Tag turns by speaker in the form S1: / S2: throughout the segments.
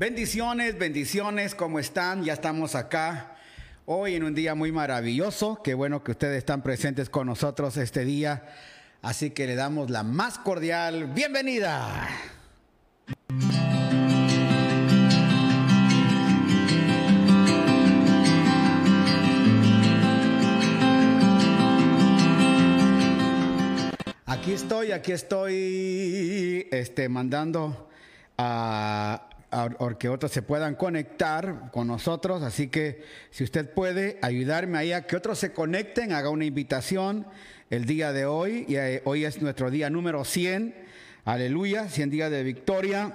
S1: Bendiciones, bendiciones, ¿cómo están? Ya estamos acá hoy en un día muy maravilloso. Qué bueno que ustedes están presentes con nosotros este día. Así que le damos la más cordial bienvenida. Aquí estoy, aquí estoy este, mandando a o que otros se puedan conectar con nosotros. Así que si usted puede ayudarme ahí a que otros se conecten, haga una invitación el día de hoy. Y eh, hoy es nuestro día número 100. Aleluya, 100 días de victoria.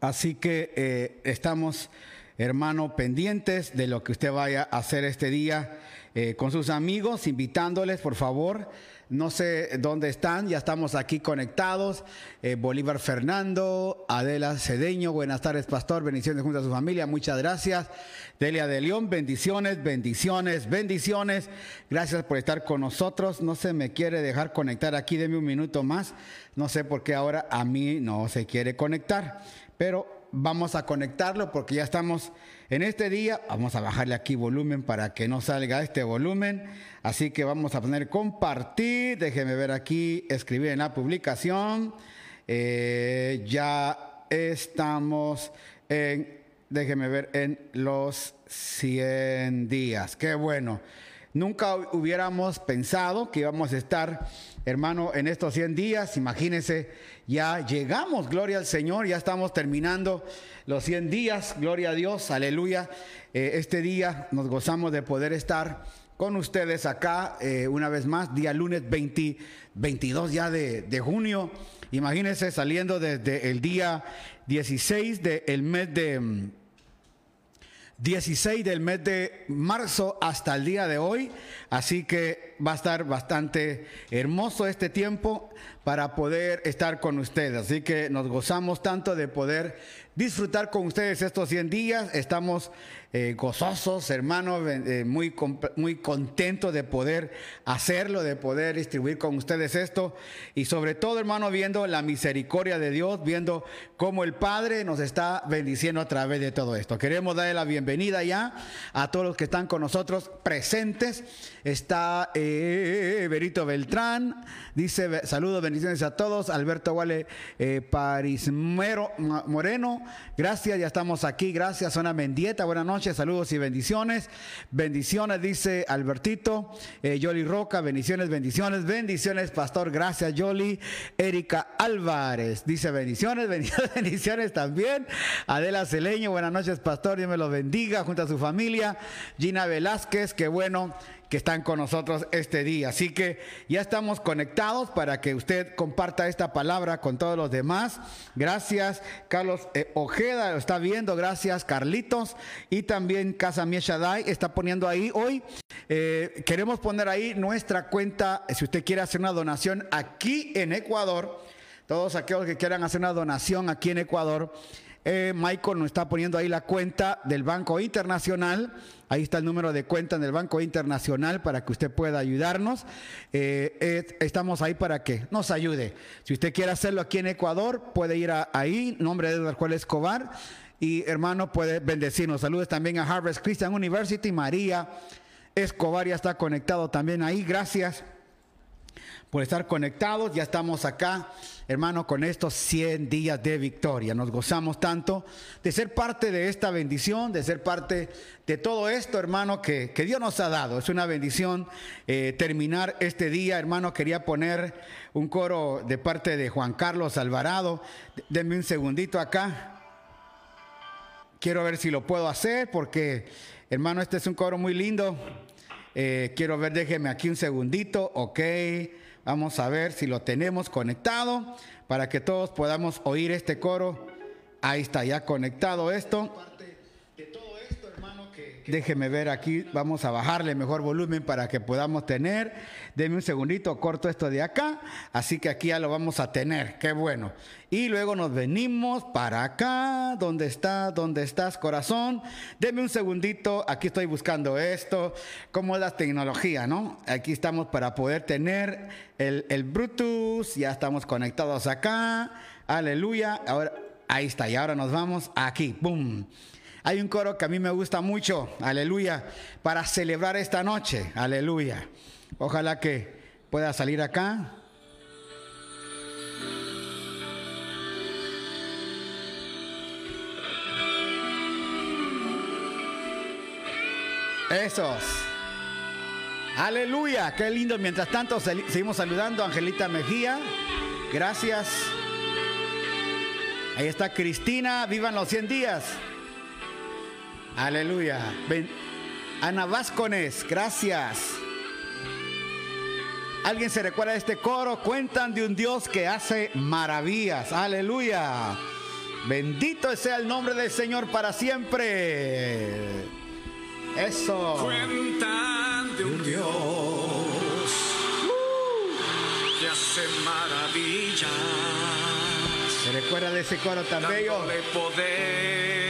S1: Así que eh, estamos, hermano, pendientes de lo que usted vaya a hacer este día eh, con sus amigos, invitándoles, por favor no sé dónde están, ya estamos aquí conectados. Eh, Bolívar Fernando, Adela Cedeño, buenas tardes, pastor. Bendiciones junto a su familia, muchas gracias. Delia de León, bendiciones, bendiciones, bendiciones. Gracias por estar con nosotros. No se me quiere dejar conectar aquí, deme un minuto más. No sé por qué ahora a mí no se quiere conectar, pero vamos a conectarlo porque ya estamos en este día. Vamos a bajarle aquí volumen para que no salga este volumen. Así que vamos a poner compartir. Déjeme ver aquí, escribir en la publicación. Eh, ya estamos en, déjeme ver, en los 100 días. Qué bueno. Nunca hubiéramos pensado que íbamos a estar, hermano, en estos 100 días. Imagínense, ya llegamos, gloria al Señor, ya estamos terminando los 100 días, gloria a Dios, aleluya. Eh, este día nos gozamos de poder estar con ustedes acá eh, una vez más, día lunes 22 ya de, junio. Imagínense saliendo desde el día 16 del mes de... 16 del mes de marzo hasta el día de hoy, así que va a estar bastante hermoso este tiempo para poder estar con ustedes. Así que nos gozamos tanto de poder disfrutar con ustedes estos 100 días. Estamos eh, gozosos, hermanos, eh, muy, muy contentos de poder hacerlo, de poder distribuir con ustedes esto. Y sobre todo, hermano, viendo la misericordia de Dios, viendo cómo el Padre nos está bendiciendo a través de todo esto. Queremos darle la bienvenida ya a todos los que están con nosotros presentes. Está eh, Berito Beltrán, dice saludos, bendiciones a todos. Alberto Wale Parismero Moreno, gracias, ya estamos aquí. Gracias, Zona Mendieta, buenas noches saludos y bendiciones. Bendiciones, dice Albertito. Eh, Yoli Roca, bendiciones, bendiciones, bendiciones, pastor. Gracias, Yoli. Erika Álvarez, dice bendiciones, bendiciones, bendiciones también. Adela Celeño, buenas noches, pastor. Dios me lo bendiga junto a su familia. Gina Velázquez, qué bueno que están con nosotros este día. Así que ya estamos conectados para que usted comparta esta palabra con todos los demás. Gracias, Carlos eh, Ojeda, lo está viendo. Gracias, Carlitos. Y también Casa Mieshadai está poniendo ahí hoy. Eh, queremos poner ahí nuestra cuenta, si usted quiere hacer una donación aquí en Ecuador. Todos aquellos que quieran hacer una donación aquí en Ecuador. Eh, Michael nos está poniendo ahí la cuenta del Banco Internacional Ahí está el número de cuenta en el Banco Internacional para que usted pueda ayudarnos. Eh, estamos ahí para que nos ayude. Si usted quiere hacerlo aquí en Ecuador, puede ir ahí, nombre de Edward Juárez Escobar. Y hermano, puede bendecirnos. Saludos también a Harvard Christian University. María Escobar ya está conectado también ahí. Gracias por estar conectados. Ya estamos acá, hermano, con estos 100 días de victoria. Nos gozamos tanto de ser parte de esta bendición, de ser parte de todo esto, hermano, que, Dios nos ha dado. Es una bendición eh, terminar este día, hermano. Quería poner un coro de parte de Juan Carlos Alvarado. Denme un segundito acá. Quiero ver si lo puedo hacer porque, hermano, este es un coro muy lindo. Eh, quiero ver, déjeme aquí un segundito. Ok. Vamos a ver si lo tenemos conectado para que todos podamos oír este coro. Ahí está ya conectado esto. Déjeme ver aquí, vamos a bajarle mejor volumen para que podamos tener. Deme un segundito, corto esto de acá. Así que aquí ya lo vamos a tener, qué bueno. Y luego nos venimos para acá. ¿Dónde está? ¿Dónde estás, corazón? Deme un segundito, aquí estoy buscando esto. ¿Cómo es la tecnología, no? Aquí estamos para poder tener el, el Bluetooth. Ya estamos conectados acá. Aleluya. Ahora Ahí está, y ahora nos vamos aquí, ¡pum! Hay un coro que a mí me gusta mucho, aleluya, para celebrar esta noche, aleluya. Ojalá que pueda salir acá. Esos. Aleluya, qué lindo. Mientras tanto, seguimos saludando a Angelita Mejía. Gracias. Ahí está Cristina, vivan los 100 días. Aleluya. Ana Vázquez, gracias. ¿Alguien se recuerda de este coro? Cuentan de un Dios que hace maravillas. Aleluya. Bendito sea el nombre del Señor para siempre. Eso.
S2: Cuentan de un Dios que hace maravillas.
S1: ¿Se recuerda de ese coro tan bello?
S2: poder a,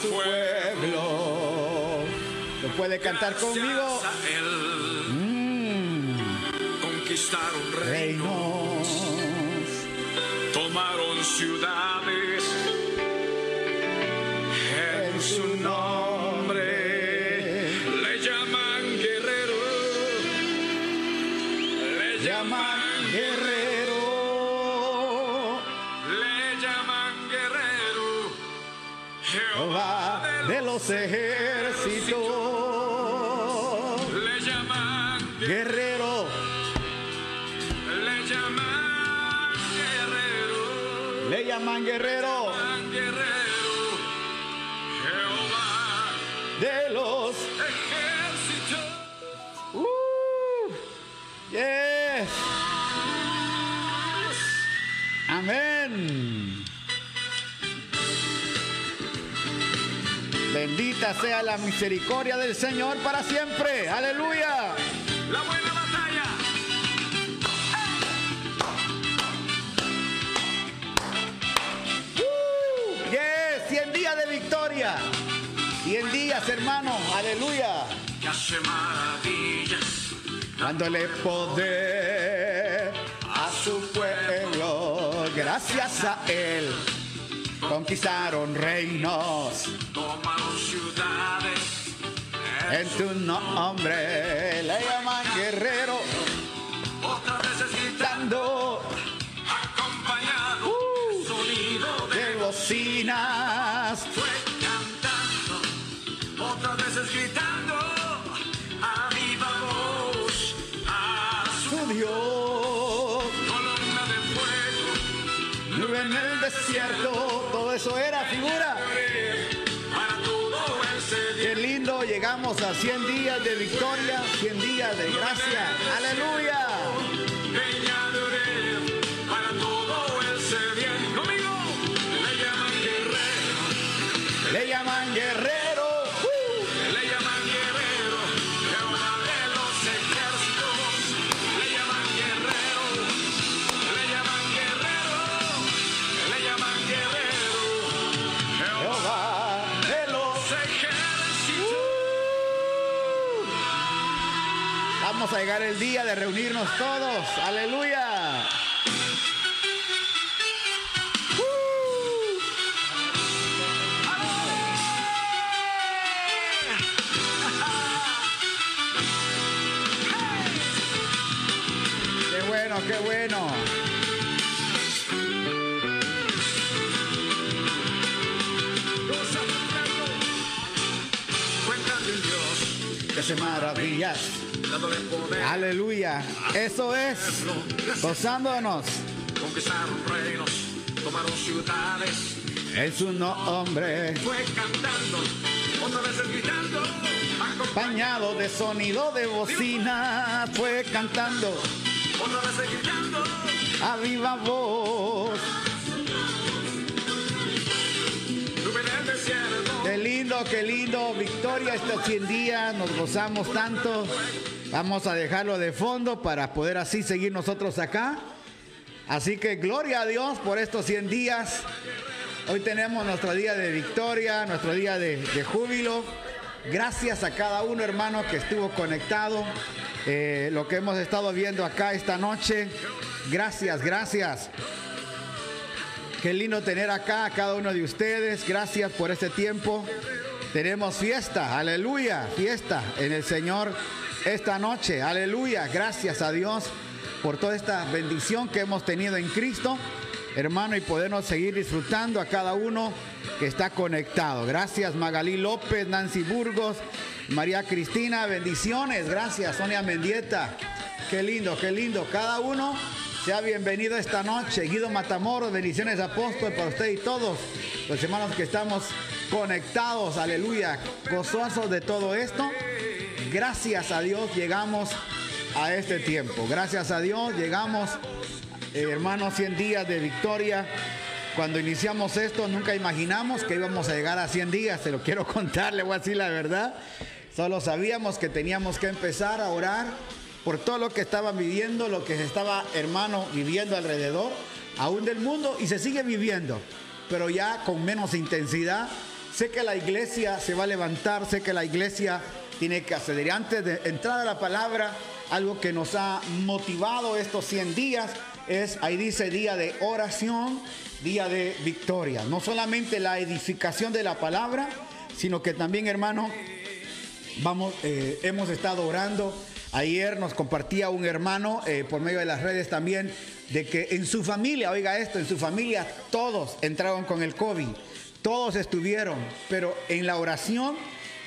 S2: su, pueblo.
S1: ¿Lo puede cantar conmigo?
S2: Mm. Conquistaron reinos, tomaron ciudades su nombre. Le llaman guerrero. Le llaman
S1: guerrero. Jehová de los ejércitos.
S2: Le llaman
S1: guerrero.
S2: Le llaman guerrero.
S1: Le llaman guerrero. Bendita sea la misericordia del Señor para siempre. Aleluya.
S2: La buena batalla.
S1: Uh, yes, 100 días de victoria. 100 días, hermano. Aleluya.
S2: Que hace maravillas.
S1: Dándole poder a su pueblo. Gracias a él. Conquistaron reinos.
S2: Tomaron ciudades.
S1: En tu nombre le llaman guerrero.
S2: Otra vez
S1: gritando.
S2: Acompañado.
S1: Uh,
S2: sonido
S1: de bocinas.
S2: Fue otras veces gritando a viva voz a
S1: su Dios.
S2: Columna de fuego,
S1: nube en el desierto, eso era figura. Qué lindo, llegamos a 100 días de victoria, 100 días de gracia. Aleluya. Llegar el día de reunirnos todos. Aleluya. Qué bueno, qué bueno. Que hace maravillas. Aleluya. Eso es. Gozándonos.
S2: Conquistaron reinos, tomaron ciudades.
S1: En su nombre.
S2: Fue cantando, otra vez gritando.
S1: Acompañado de sonido de bocina. Fue cantando.
S2: Otra vez gritando.
S1: A viva voz. Qué lindo, qué lindo. Victoria estos 100 días. Nos gozamos tanto. Vamos a dejarlo de fondo para poder así seguir nosotros acá. Así que gloria a Dios por estos 100 días. Hoy tenemos nuestro día de victoria, nuestro día de, júbilo. Gracias a cada uno, hermano, que estuvo conectado. Eh, lo que hemos estado viendo acá esta noche. Gracias, gracias. Qué lindo tener acá a cada uno de ustedes. Gracias por este tiempo. Tenemos fiesta, aleluya, fiesta en el Señor esta noche, aleluya. Gracias a Dios por toda esta bendición que hemos tenido en Cristo, hermano, y podernos seguir disfrutando a cada uno que está conectado. Gracias Magalí López, Nancy Burgos, María Cristina, bendiciones. Gracias Sonia Mendieta. Qué lindo, qué lindo. Cada uno sea bienvenido esta noche. Guido Matamoros, bendiciones apóstol para usted y todos los hermanos que estamos conectados. Aleluya. Gozosos de todo esto. Gracias a Dios llegamos a este tiempo. Gracias a Dios llegamos, eh, hermanos, 100 días de victoria. Cuando iniciamos esto nunca imaginamos que íbamos a llegar a 100 días. Se lo quiero contar, le voy a decir la verdad. Solo sabíamos que teníamos que empezar a orar por todo lo que estaban viviendo, lo que se estaba, hermano, viviendo alrededor, aún del mundo, y se sigue viviendo, pero ya con menos intensidad. Sé que la iglesia se va a levantar, sé que la iglesia tiene que acceder. Antes de entrar a la palabra, algo que nos ha motivado estos 100 días es, ahí dice, día de oración, día de victoria. No solamente la edificación de la palabra, sino que también, hermano, vamos, eh, hemos estado orando Ayer nos compartía un hermano eh, por medio de las redes también de que en su familia, oiga esto, en su familia todos entraron con el COVID, todos estuvieron, pero en la oración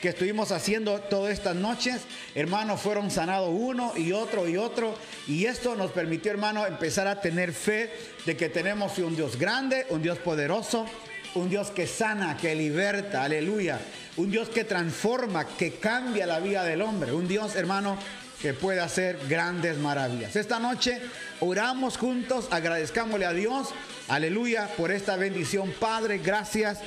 S1: que estuvimos haciendo todas estas noches, hermanos, fueron sanados uno y otro y otro, y esto nos permitió, hermano, empezar a tener fe de que tenemos un Dios grande, un Dios poderoso, un Dios que sana, que liberta, aleluya, un Dios que transforma, que cambia la vida del hombre, un Dios, hermano, que puede hacer grandes maravillas. Esta noche oramos juntos, agradezcámosle a Dios, aleluya, por esta bendición, Padre, gracias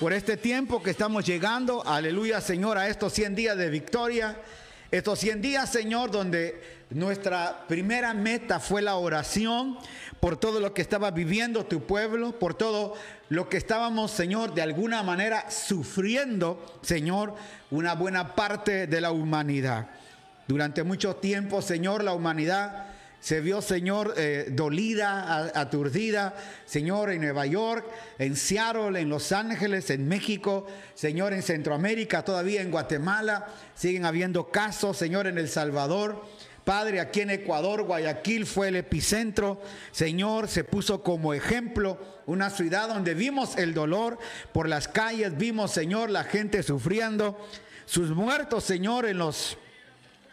S1: por este tiempo que estamos llegando, aleluya, Señor, a estos 100 días de victoria, estos 100 días, Señor, donde nuestra primera meta fue la oración por todo lo que estaba viviendo tu pueblo, por todo lo que estábamos, Señor, de alguna manera sufriendo, Señor, una buena parte de la humanidad. Durante mucho tiempo, Señor, la humanidad se vio, Señor, eh, dolida, aturdida, Señor, en Nueva York, en Seattle, en Los Ángeles, en México, Señor, en Centroamérica, todavía en Guatemala, siguen habiendo casos, Señor, en El Salvador. Padre, aquí en Ecuador, Guayaquil fue el epicentro. Señor, se puso como ejemplo una ciudad donde vimos el dolor por las calles, vimos, Señor, la gente sufriendo, sus muertos, Señor, en los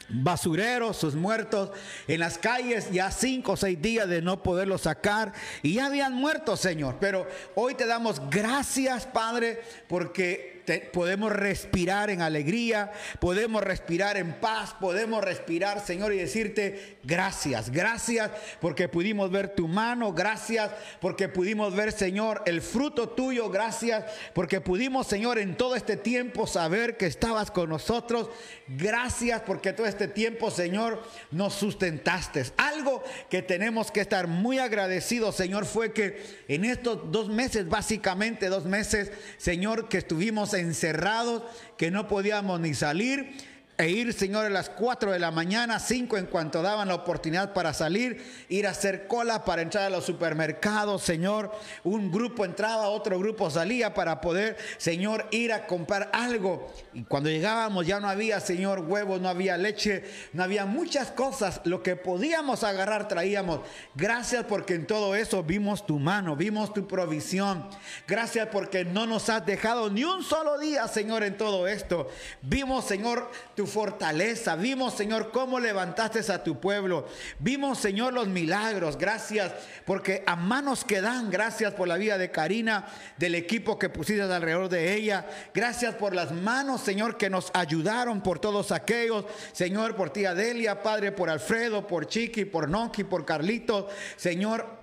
S1: basureros, sus muertos en las calles, ya cinco o seis días de no poderlos sacar y ya habían muerto, Señor. Pero hoy te damos gracias, Padre, porque podemos respirar en alegría, podemos respirar en paz, podemos respirar, Señor, y decirte gracias, gracias porque pudimos ver tu mano, gracias porque pudimos ver, Señor, el fruto tuyo, gracias porque pudimos, Señor, en todo este tiempo saber que estabas con nosotros, gracias porque todo este tiempo, Señor, nos sustentaste. Algo que tenemos que estar muy agradecidos, Señor, fue que en estos dos meses, básicamente dos meses, Señor, que estuvimos encerrados, que no podíamos ni salir e ir, Señor, a las 4 de la mañana, 5 en cuanto daban la oportunidad para salir, ir a hacer cola para entrar a los supermercados, Señor. Un grupo entraba, otro grupo salía para poder, Señor, ir a comprar algo. Y cuando llegábamos ya no había, Señor, huevos, no había leche, no había muchas cosas. Lo que podíamos agarrar traíamos. Gracias porque en todo eso vimos tu mano, vimos tu provisión. Gracias porque no nos has dejado ni un solo día, Señor, en todo esto. Vimos, Señor, tu fortaleza. Vimos, Señor, cómo levantaste a tu pueblo. Vimos, Señor, los milagros. Gracias porque a manos que dan. Gracias por la vida de Karina, del equipo que pusiste alrededor de ella. Gracias por las manos, Señor, que nos ayudaron por todos aquellos. Señor, por tía Delia, Padre, por Alfredo, por Chiqui, por Noki, por Carlito. Señor,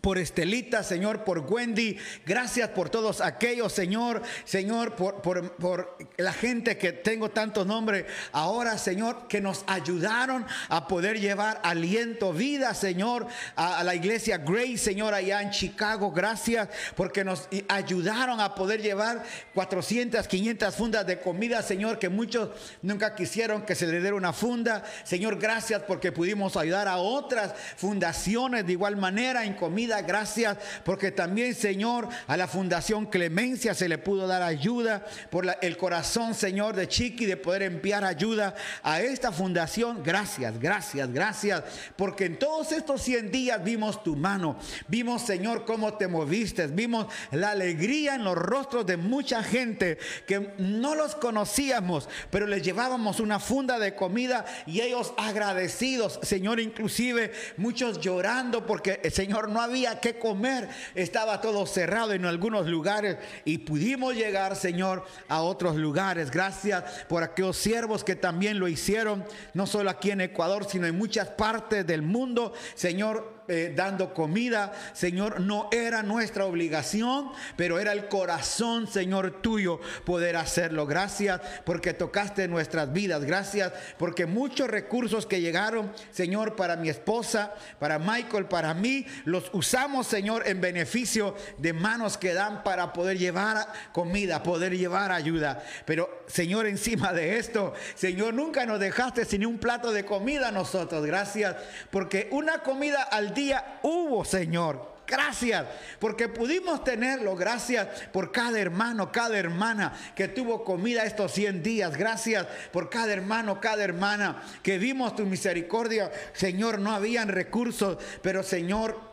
S1: por Estelita, Señor, por Wendy. Gracias por todos aquellos, Señor. Señor, por, por, la gente que tengo tantos nombres ahora, Señor, que nos ayudaron a poder llevar aliento, vida, Señor, a, la iglesia Grace, Señor, allá en Chicago. Gracias porque nos ayudaron a poder llevar 400, 500 fundas de comida, Señor, que muchos nunca quisieron que se le diera una funda. Señor, gracias porque pudimos ayudar a otras fundaciones de igual manera en comida Gracias porque también, Señor, a la Fundación Clemencia se le pudo dar ayuda por el corazón, Señor, de Chiqui de poder enviar ayuda a esta fundación. Gracias, gracias, gracias. Porque en todos estos 100 días vimos tu mano. Vimos, Señor, cómo te moviste. Vimos la alegría en los rostros de mucha gente que no los conocíamos, pero les llevábamos una funda de comida y ellos agradecidos, Señor, inclusive muchos llorando porque, eh, Señor, no había que comer. Estaba todo cerrado en algunos lugares y pudimos llegar, Señor, a otros lugares. Gracias por aquellos siervos que también lo hicieron, no solo aquí en Ecuador, sino en muchas partes del mundo. Señor, eh, dando comida. Señor, no era nuestra obligación, pero era el corazón, Señor, tuyo poder hacerlo. Gracias porque tocaste nuestras vidas. Gracias porque muchos recursos que llegaron, Señor, para mi esposa, para Michael, para mí, los usamos, Señor, en beneficio de manos que dan para poder llevar comida, poder llevar ayuda. Pero, Señor, encima de esto, Señor, nunca nos dejaste sin un plato de comida a nosotros. Gracias porque una comida al día hubo, Señor. Gracias porque pudimos tenerlo. Gracias por cada hermano, cada hermana que tuvo comida estos 100 días. Gracias por cada hermano, cada hermana que vimos tu misericordia. Señor, no habían recursos, pero Señor,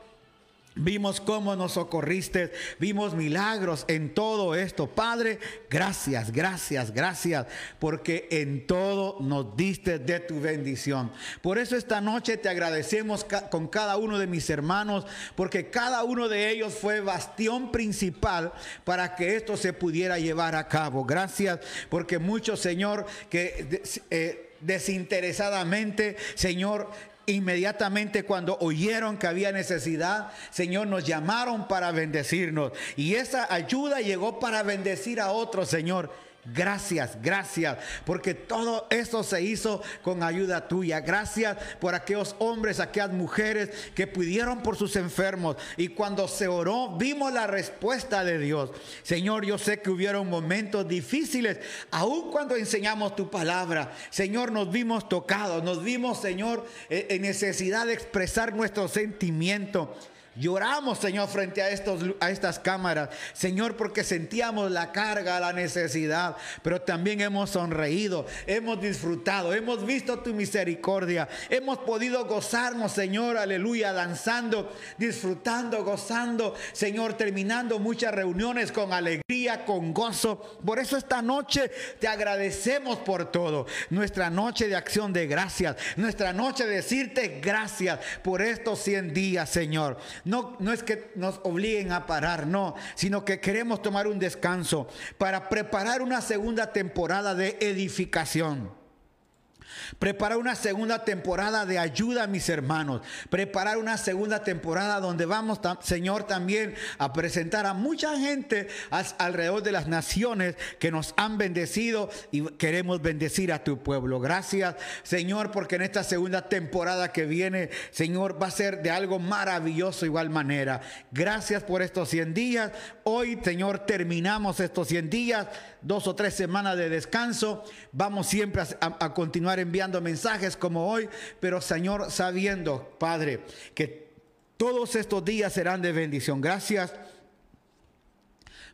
S1: Vimos cómo nos socorriste, vimos milagros en todo esto. Padre, gracias, gracias, gracias, porque en todo nos diste de tu bendición. Por eso esta noche te agradecemos con cada uno de mis hermanos, porque cada uno de ellos fue bastión principal para que esto se pudiera llevar a cabo. Gracias, porque muchos, Señor, que eh, desinteresadamente, Señor, Inmediatamente cuando oyeron que había necesidad, Señor, nos llamaron para bendecirnos. Y esa ayuda llegó para bendecir a otros, Señor. Gracias, gracias, porque todo eso se hizo con ayuda tuya. Gracias por aquellos hombres, aquellas mujeres que pudieron por sus enfermos. Y cuando se oró, vimos la respuesta de Dios. Señor, yo sé que hubieron momentos difíciles, aun cuando enseñamos tu palabra. Señor, nos vimos tocados, nos vimos, Señor, eh, en necesidad de expresar nuestro sentimiento. Lloramos, Señor, frente a, estos, a estas cámaras, Señor, porque sentíamos la carga, la necesidad, pero también hemos sonreído, hemos disfrutado, hemos visto tu misericordia, hemos podido gozarnos, Señor, aleluya, danzando, disfrutando, gozando, Señor, terminando muchas reuniones con alegría, con gozo. Por eso esta noche te agradecemos por todo, nuestra noche de acción de gracias, nuestra noche de decirte gracias por estos 100 días, Señor. No, no es que nos obliguen a parar, no, sino que queremos tomar un descanso para preparar una segunda temporada de edificación. Preparar una segunda temporada de ayuda mis hermanos. Preparar una segunda temporada donde vamos, Señor, también a presentar a mucha gente alrededor de las naciones que nos han bendecido y queremos bendecir a tu pueblo. Gracias, Señor, porque en esta segunda temporada que viene, Señor, va a ser de algo maravilloso igual manera. Gracias por estos 100 días. Hoy, Señor, terminamos estos 100 días, dos o tres semanas de descanso. Vamos siempre a, a enviando mensajes como hoy, pero Señor, sabiendo, Padre, que todos estos días serán de bendición. Gracias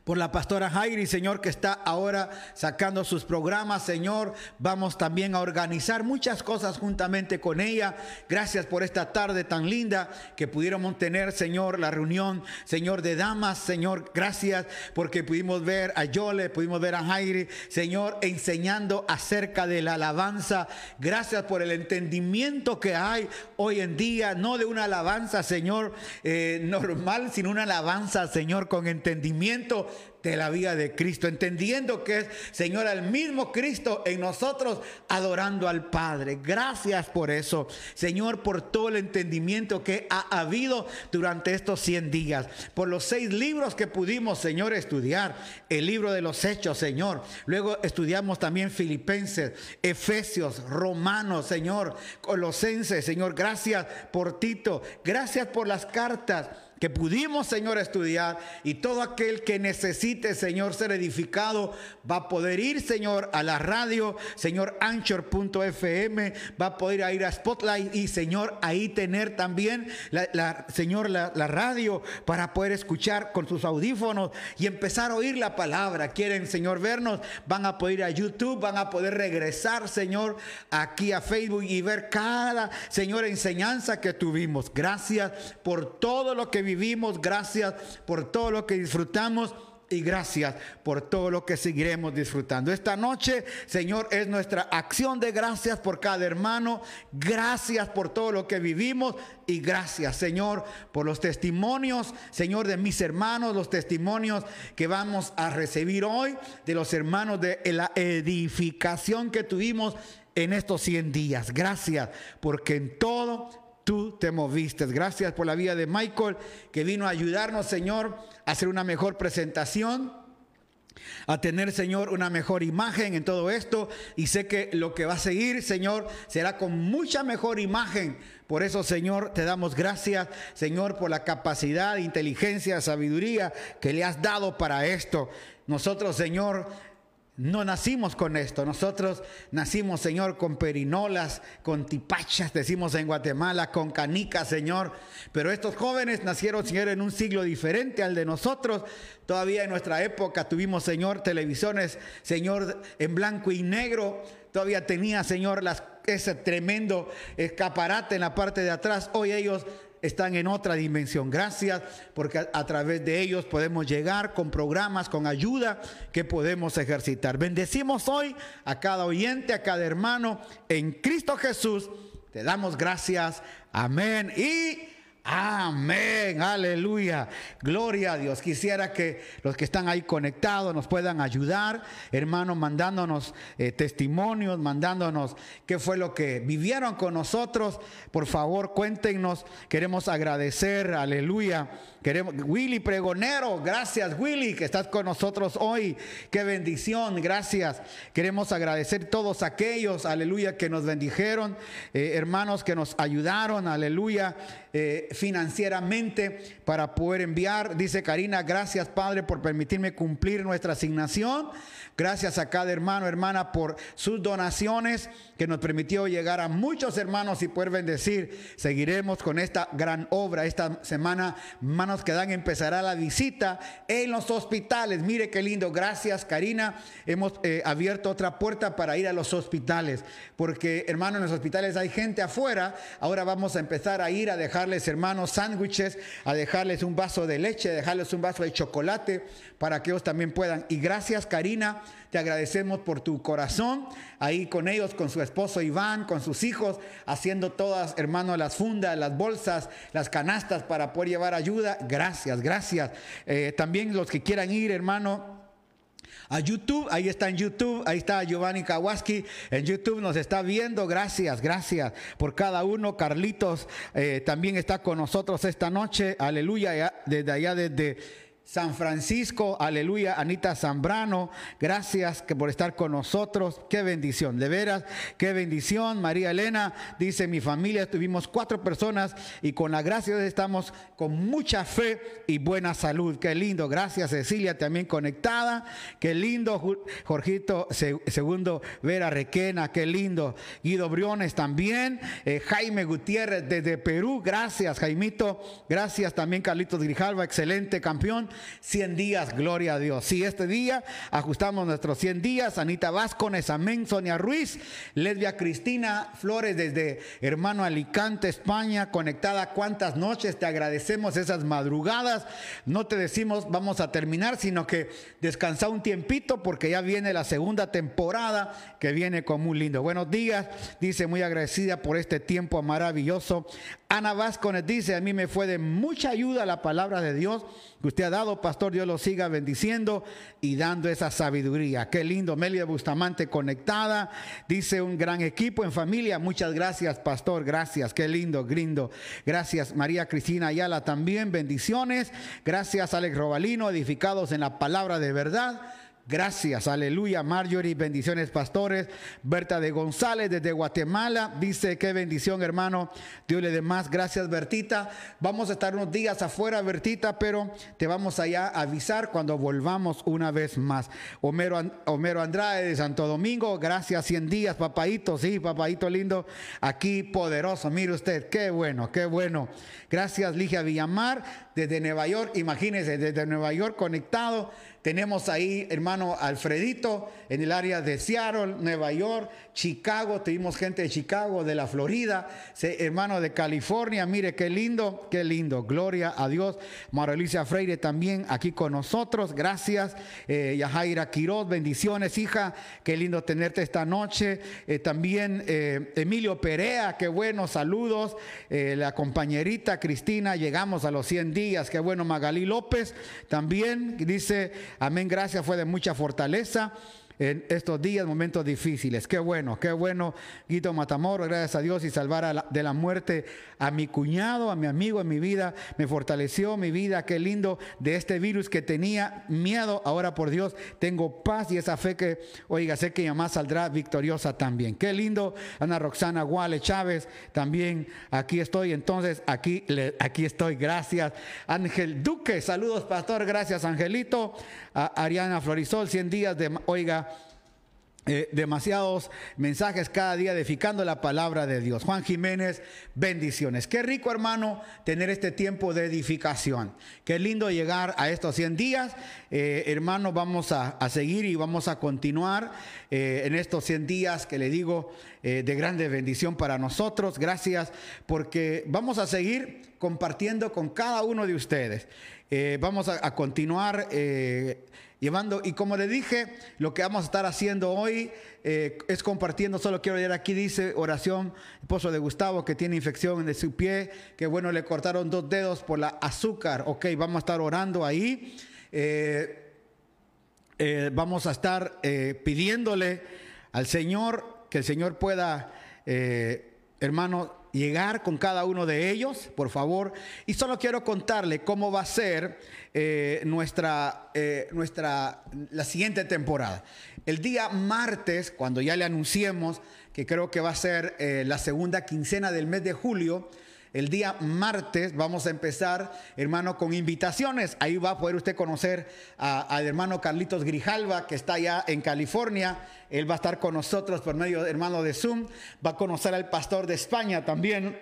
S1: por la pastora Jairi, Señor, que está ahora sacando sus programas, Señor. Vamos también a organizar muchas cosas juntamente con ella. Gracias por esta tarde tan linda que pudiéramos tener, Señor, la reunión, Señor, de damas, Señor. Gracias porque pudimos ver a Yole, pudimos ver a Jairi, Señor, enseñando acerca de la alabanza. Gracias por el entendimiento que hay hoy en día, no de una alabanza, Señor, eh, normal, sino una alabanza, Señor, con entendimiento de la vida de Cristo, entendiendo que es, Señor, el mismo Cristo en nosotros, adorando al Padre. Gracias por eso, Señor, por todo el entendimiento que ha habido durante estos 100 días, por los seis libros que pudimos, Señor, estudiar, el libro de los Hechos, Señor. Luego estudiamos también Filipenses, Efesios, Romanos, Señor, Colosenses, Señor. Gracias por Tito, gracias por las cartas que pudimos, Señor, estudiar. Y todo aquel que necesite, Señor, ser edificado, va a poder ir, Señor, a la radio, Señor, anchor.fm, va a poder ir a Spotlight y, Señor, ahí tener también, la, Señor, la, la radio para poder escuchar con sus audífonos y empezar a oír la palabra. Quieren, Señor, vernos, van a poder ir a YouTube, van a poder regresar, Señor, aquí a Facebook y ver cada, Señor, enseñanza que tuvimos. Gracias por todo lo que vivimos, gracias por todo lo que disfrutamos. Y gracias por todo lo que seguiremos disfrutando. Esta noche, Señor, es nuestra acción de gracias por cada hermano. Gracias por todo lo que vivimos. Y gracias, Señor, por los testimonios, Señor, de mis hermanos, los testimonios que vamos a recibir hoy de los hermanos de la edificación que tuvimos en estos 100 días. Gracias, porque en todo tú te moviste. Gracias por la vida de Michael, que vino a ayudarnos, Señor, a hacer una mejor presentación a tener, Señor, una mejor imagen en todo esto. Y sé que lo que va a seguir, Señor, será con mucha mejor imagen. Por eso, Señor, te damos gracias, Señor, por la capacidad, inteligencia, sabiduría que le has dado para esto. Nosotros, Señor, no nacimos con esto, nosotros nacimos, Señor, con perinolas, con tipachas, decimos en Guatemala, con canicas, Señor. Pero estos jóvenes nacieron, Señor, en un siglo diferente al de nosotros. Todavía en nuestra época tuvimos, Señor, televisiones, Señor, en blanco y negro. Todavía tenía, Señor, las, ese tremendo escaparate en la parte de atrás. Hoy ellos están en otra dimensión. Gracias porque a, través de ellos podemos llegar con programas, con ayuda que podemos ejercitar. Bendecimos hoy a cada oyente, a cada hermano en Cristo Jesús. Te damos gracias. Amén. Y Amén, aleluya, gloria a Dios. Quisiera que los que están ahí conectados nos puedan ayudar, hermano, mandándonos eh, testimonios, mandándonos qué fue lo que vivieron con nosotros. Por favor, cuéntenos. Queremos agradecer, aleluya. Queremos, Willy Pregonero, gracias Willy que estás con nosotros hoy. Qué bendición, gracias. Queremos agradecer todos aquellos, aleluya, que nos bendijeron, eh, hermanos que nos ayudaron, aleluya, eh, financieramente para poder enviar. Dice Karina, gracias Padre por permitirme cumplir nuestra asignación. Gracias a cada hermano, hermana, por sus donaciones que nos permitió llegar a muchos hermanos y poder bendecir. Seguiremos con esta gran obra. Esta semana, manos que dan, empezará la visita en los hospitales. Mire qué lindo. Gracias, Karina. Hemos eh, abierto otra puerta para ir a los hospitales. Porque, hermanos, en los hospitales hay gente afuera. Ahora vamos a empezar a ir a dejarles, hermanos, sándwiches, a dejarles un vaso de leche, a dejarles un vaso de chocolate para que ellos también puedan. Y gracias, Karina. Te agradecemos por tu corazón, ahí con ellos, con su esposo Iván, con sus hijos, haciendo todas, hermano, las fundas, las bolsas, las canastas para poder llevar ayuda. Gracias, gracias. Eh, también los que quieran ir, hermano, a YouTube, ahí está en YouTube, ahí está Giovanni Kawaski, en YouTube nos está viendo, gracias, gracias por cada uno, Carlitos eh, también está con nosotros esta noche, aleluya, desde allá desde San Francisco, aleluya, Anita Zambrano, gracias que por estar con nosotros, qué bendición, de veras, qué bendición. María Elena dice, mi familia, tuvimos cuatro personas y con la gracia de estamos con mucha fe y buena salud, qué lindo, gracias Cecilia también conectada, qué lindo, Jorgito segundo, Vera Requena, qué lindo, Guido Briones también, eh, Jaime Gutiérrez desde Perú, gracias Jaimito, gracias también Carlitos Grijalva, excelente campeón. 100 días, gloria a Dios. Sí, este día ajustamos nuestros 100 días. Anita Vázquez, amén. Sonia Ruiz, Lesbia Cristina Flores desde hermano Alicante, España, conectada. ¿Cuántas noches te agradecemos esas madrugadas? No te decimos vamos a terminar, sino que descansa un tiempito porque ya viene la segunda temporada que viene con muy lindo. Buenos días, dice muy agradecida por este tiempo maravilloso. Ana Vázquez dice, a mí me fue de mucha ayuda la palabra de Dios que usted ha dado, pastor, Dios lo siga bendiciendo y dando esa sabiduría. Qué lindo, Melia Bustamante conectada, dice un gran equipo en familia. Muchas gracias, pastor, gracias, qué lindo, lindo. Gracias, María Cristina Ayala también, bendiciones. Gracias, Alex Robalino, edificados en la palabra de verdad. Gracias, aleluya. Marjorie, bendiciones, pastores. Berta de González desde Guatemala dice: Qué bendición, hermano. Dios le dé más. Gracias, Bertita. Vamos a estar unos días afuera, Bertita, pero te vamos allá a avisar cuando volvamos una vez más. Homero, Homero Andrade de Santo Domingo, gracias, 100 días, papadito. Sí, papadito lindo. Aquí poderoso. Mire usted, qué bueno, qué bueno. Gracias, Ligia Villamar desde Nueva York. Imagínense, desde Nueva York conectado. Tenemos ahí, hermano Alfredito, en el área de Seattle, Nueva York, Chicago. Tuvimos gente de Chicago, de la Florida, hermano de California. Mire qué lindo, qué lindo. Gloria a Dios. María Alicia Freire también aquí con nosotros. Gracias. Eh, Yajaira Quiroz, bendiciones, hija. Qué lindo tenerte esta noche. Eh, también eh, Emilio Perea, qué bueno, saludos. Eh, la compañerita Cristina, llegamos a los 100 días. Qué bueno, Magalí López también dice, amén, gracias, fue de mucha fortaleza en estos días, momentos difíciles. Qué bueno, qué bueno, Guido Matamoros, gracias a Dios y salvar a de la muerte a mi cuñado, a mi amigo en mi vida, me fortaleció mi vida, qué lindo de este virus que tenía miedo, ahora por Dios tengo paz y esa fe que, oiga, sé que mi mamá saldrá victoriosa también. Qué lindo, Ana Roxana Guale Chávez, también aquí estoy, entonces aquí, aquí estoy, gracias. Ángel Duque, saludos pastor, gracias Angelito. Ariana Florisol, 100 días de, oiga, eh, demasiados mensajes cada día edificando la palabra de Dios. Juan Jiménez, bendiciones. Qué rico hermano tener este tiempo de edificación. Qué lindo llegar a estos 100 días. Eh, hermano, vamos a, a seguir y vamos a continuar eh, en estos 100 días que le digo de grande bendición para nosotros. Gracias porque vamos a seguir compartiendo con cada uno de ustedes. Vamos a, continuar llevando, y como le dije, lo que vamos a estar haciendo hoy eh, es compartiendo, solo quiero leer aquí, dice oración, esposo de Gustavo que tiene infección en su pie, que bueno, le cortaron dos dedos por la azúcar, ok, vamos a estar orando ahí. Eh, eh, vamos a estar pidiéndole al Señor que el Señor pueda, hermano, llegar con cada uno de ellos, por favor. Y solo quiero contarle cómo va a ser eh, nuestra, eh, nuestra, la siguiente temporada. El día martes, cuando ya le anunciemos, que creo que va a ser eh, la segunda quincena del mes de julio, el día martes vamos a empezar, hermano, con invitaciones. Ahí va a poder usted conocer al hermano Carlitos Grijalva, que está allá en California. Él va a estar con nosotros por medio, hermano, de Zoom. Va a conocer al pastor de España también.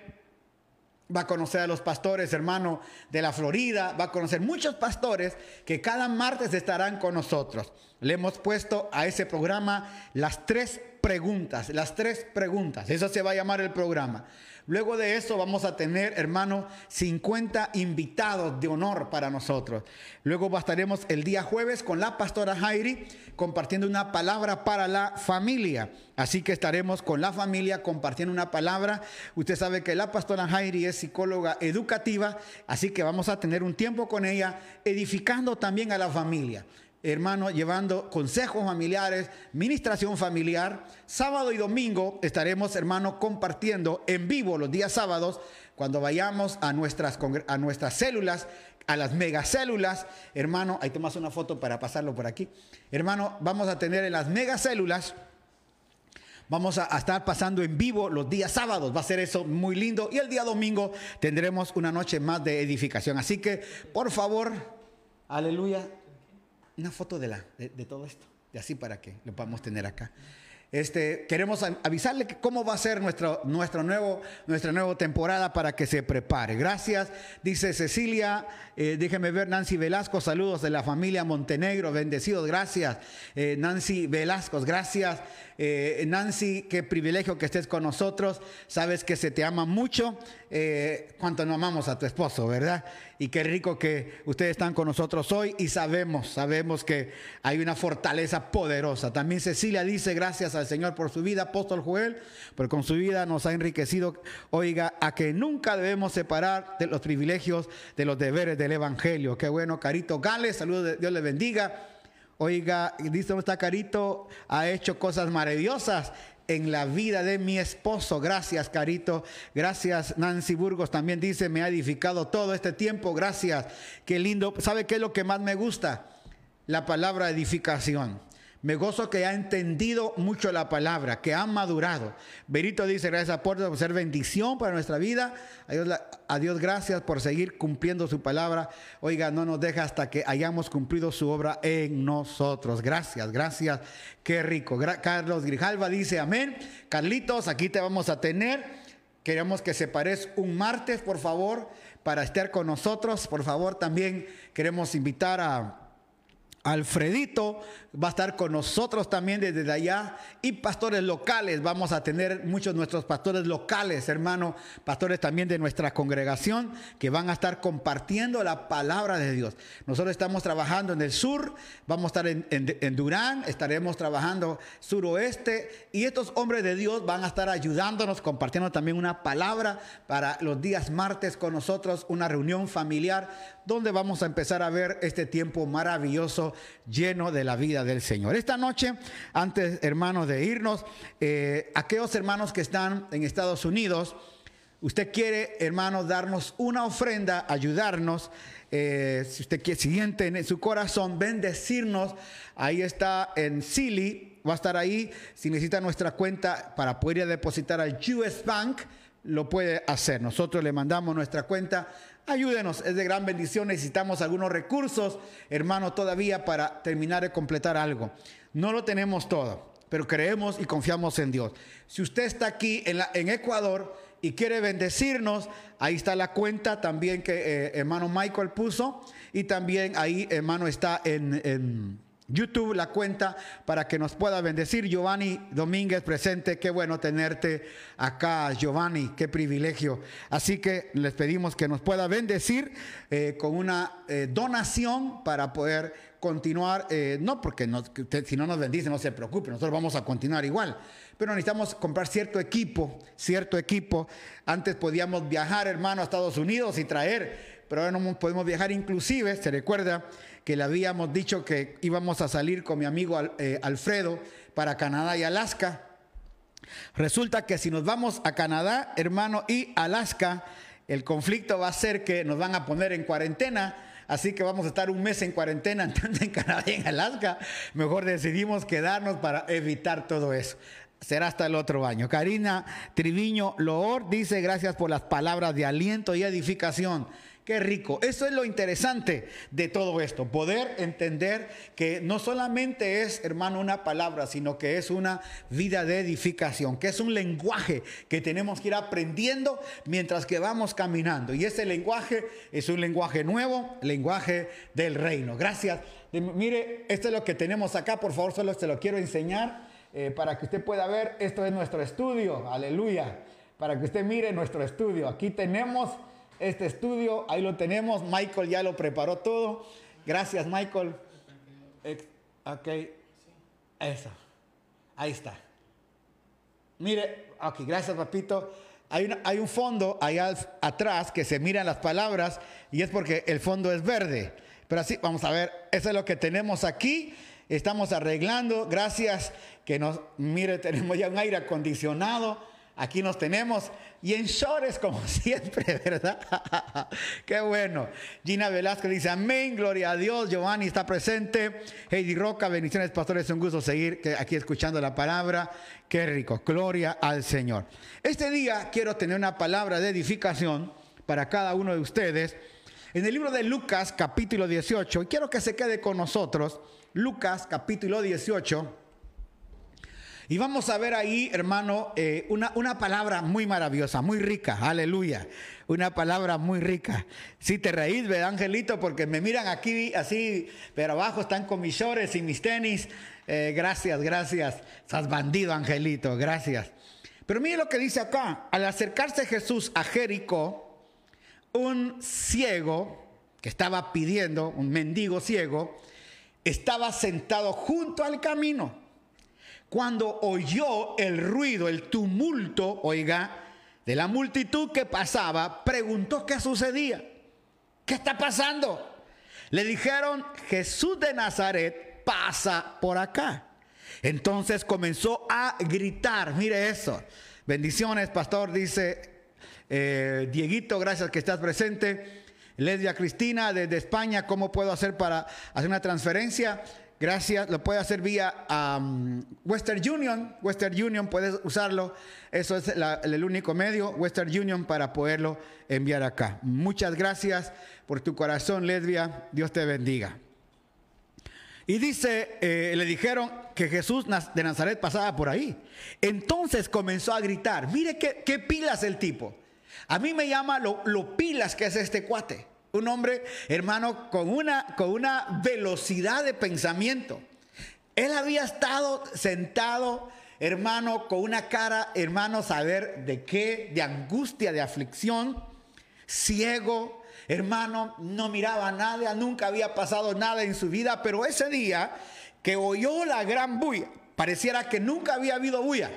S1: Va a conocer a los pastores, hermano, de la Florida. Va a conocer muchos pastores que cada martes estarán con nosotros. Le hemos puesto a ese programa las tres preguntas, las tres preguntas. Eso se va a llamar el programa. Luego de eso vamos a tener, hermano, 50 invitados de honor para nosotros. Luego estaremos el día jueves con la pastora Jairi compartiendo una palabra para la familia. Así que estaremos con la familia compartiendo una palabra. Usted sabe que la pastora Jairi es psicóloga educativa, así que vamos a tener un tiempo con ella edificando también a la familia hermano, llevando consejos familiares, ministración familiar. Sábado y domingo estaremos, hermano, compartiendo en vivo los días sábados cuando vayamos a nuestras, a nuestras células, a las megacélulas. Hermano, ahí tomas una foto para pasarlo por aquí. Hermano, vamos a tener en las megacélulas. Vamos a estar pasando en vivo los días sábados, va a ser eso muy lindo. Y el día domingo tendremos una noche más de edificación. Así que, por favor, aleluya, una foto de, la, de, todo esto, de así para que lo podamos tener acá. Este, queremos avisarle cómo va a ser nuestro, nuestro nuevo, nuestra nueva temporada para que se prepare. Gracias, dice Cecilia. eh, déjeme ver, Nancy Velasco. Saludos de la familia Montenegro. Bendecidos, gracias. Eh, Nancy Velasco, gracias. Eh, Nancy, qué privilegio que estés con nosotros. Sabes que se te ama mucho. Eh, cuánto no amamos a tu esposo, ¿verdad? Y qué rico que ustedes están con nosotros hoy y sabemos, sabemos que hay una fortaleza poderosa. También Cecilia dice gracias al Señor por su vida, apóstol Joel, porque con su vida nos ha enriquecido, oiga, a que nunca debemos separar de los privilegios, de los deberes del Evangelio. Qué bueno, Carito Gales, saludos, Dios le bendiga. Oiga, dice está Carito, ha hecho cosas maravillosas en la vida de mi esposo. Gracias, Carito. Gracias, Nancy Burgos. También dice, me ha edificado todo este tiempo. Gracias. Qué lindo. ¿Sabe qué es lo que más me gusta? la palabra edificación. Me gozo que ha entendido mucho la palabra, que ha madurado. Berito dice, gracias por ser bendición para nuestra vida. A Dios, a Dios, gracias por seguir cumpliendo su palabra. Oiga, no nos deja hasta que hayamos cumplido su obra en nosotros. Gracias, gracias. Qué rico. Carlos Grijalva dice, amén. Carlitos, aquí te vamos a tener. Queremos que se parezca un martes, por favor, para estar con nosotros. Por favor, también queremos invitar a Alfredito va a estar con nosotros también desde allá y pastores locales. Vamos a tener muchos de nuestros pastores locales, hermano, pastores también de nuestra congregación que van a estar compartiendo la palabra de Dios. Nosotros estamos trabajando en el sur, vamos a estar en, en Durán, estaremos trabajando suroeste y estos hombres de Dios van a estar ayudándonos, compartiendo también una palabra para los días martes con nosotros, una reunión familiar donde vamos a empezar a ver este tiempo maravilloso lleno de la vida del Señor. Esta noche, antes hermanos de irnos, eh, aquellos hermanos que están en Estados Unidos, usted quiere, hermanos, darnos una ofrenda, ayudarnos. Eh, si usted quiere, siente en su corazón, bendecirnos, ahí está en Silly, va a estar ahí. Si necesita nuestra cuenta para poder ir a depositar al US Bank, lo puede hacer. Nosotros le mandamos nuestra cuenta Ayúdenos, es de gran bendición. Necesitamos algunos recursos, hermano, todavía para terminar de completar algo. No lo tenemos todo, pero creemos y confiamos en Dios. Si usted está aquí en, Ecuador y quiere bendecirnos, ahí está la cuenta también que eh, hermano Michael puso y también ahí hermano está en YouTube la cuenta para que nos pueda bendecir. Giovanni Domínguez presente, qué bueno tenerte acá, Giovanni, qué privilegio. Así que les pedimos que nos pueda bendecir eh, con una eh, donación para poder continuar, eh, no porque si no nos bendice, no se preocupe, nosotros vamos a continuar igual. Pero necesitamos comprar cierto equipo, cierto equipo. Antes podíamos viajar, hermano, a Estados Unidos y traer, pero ahora no podemos viajar inclusive, se recuerda que le habíamos dicho que íbamos a salir con mi amigo eh, Alfredo para Canadá y Alaska. Resulta que si nos vamos a Canadá, hermano, y Alaska, el conflicto va a ser que nos van a poner en cuarentena. Así que vamos a estar un mes en cuarentena tanto en Canadá y en Alaska. Mejor decidimos quedarnos para evitar todo eso. Será hasta el otro año. Karina Triviño Loor dice gracias por las palabras de aliento y edificación. Qué rico. Eso es lo interesante de todo esto. Poder entender que no solamente es, hermano, una palabra, sino que es una vida de edificación, que es un lenguaje que tenemos que ir aprendiendo mientras que vamos caminando. Y ese lenguaje es un lenguaje nuevo, lenguaje del reino. Gracias. Mire, esto es lo que tenemos acá. Por favor, solo se lo quiero enseñar eh, para que usted pueda ver. Esto es nuestro estudio. Aleluya. Para que usted mire nuestro estudio. Aquí tenemos este estudio. Ahí lo tenemos. Michael ya lo preparó todo. Gracias, Michael. Ok. Eso. Ahí está. Mire, ok, gracias, papito. Hay, un fondo allá atrás que se miran las palabras y es porque el fondo es verde. Pero así, vamos a ver, eso es lo que tenemos aquí. Estamos arreglando. Gracias que nos, mire, tenemos ya un aire acondicionado Aquí nos tenemos. Y en shorts, como siempre, ¿verdad? Qué bueno. Gina Velasco dice, amén, gloria a Dios. Giovanni está presente. Heidi Roca, bendiciones, pastores. Es un gusto seguir aquí escuchando la palabra. Qué rico. Gloria al Señor. Este día quiero tener una palabra de edificación para cada uno de ustedes. En el libro de Lucas, capítulo 18, y quiero que se quede con nosotros. Lucas, capítulo 18. Y vamos a ver ahí, hermano, eh, una, una, palabra muy maravillosa, muy rica, aleluya. Una palabra muy rica. Si te reís, ¿verdad, Angelito? Porque me miran aquí así, pero abajo están con mis shorts y mis tenis. Eh, gracias, gracias. Estás bandido, Angelito, gracias. Pero mire lo que dice acá. Al acercarse Jesús a Jericó, un ciego que estaba pidiendo, un mendigo ciego, estaba sentado junto al camino cuando oyó el ruido, el tumulto, oiga, de la multitud que pasaba, preguntó qué sucedía. ¿Qué está pasando? Le dijeron, Jesús de Nazaret pasa por acá. Entonces comenzó a gritar, mire eso. Bendiciones, pastor, dice eh, Dieguito, gracias que estás presente. Lesbia Cristina desde España, ¿cómo puedo hacer para hacer una transferencia? Gracias, lo puede hacer vía Western Union. Western Union puedes usarlo. Eso es el único medio, Western Union, para poderlo enviar acá. Muchas gracias por tu corazón, Lesbia. Dios te bendiga. Y dice, eh, le dijeron que Jesús de Nazaret pasaba por ahí. Entonces comenzó a gritar, mire qué, qué pilas el tipo. A mí me llama lo, lo pilas que es este cuate. Un hombre, hermano, con una, con una velocidad de pensamiento. Él había estado sentado, hermano, con una cara, hermano, saber de qué, de angustia, de aflicción, ciego, hermano, no miraba nada, nunca había pasado nada en su vida, pero ese día que oyó la gran bulla, pareciera que nunca había habido bulla.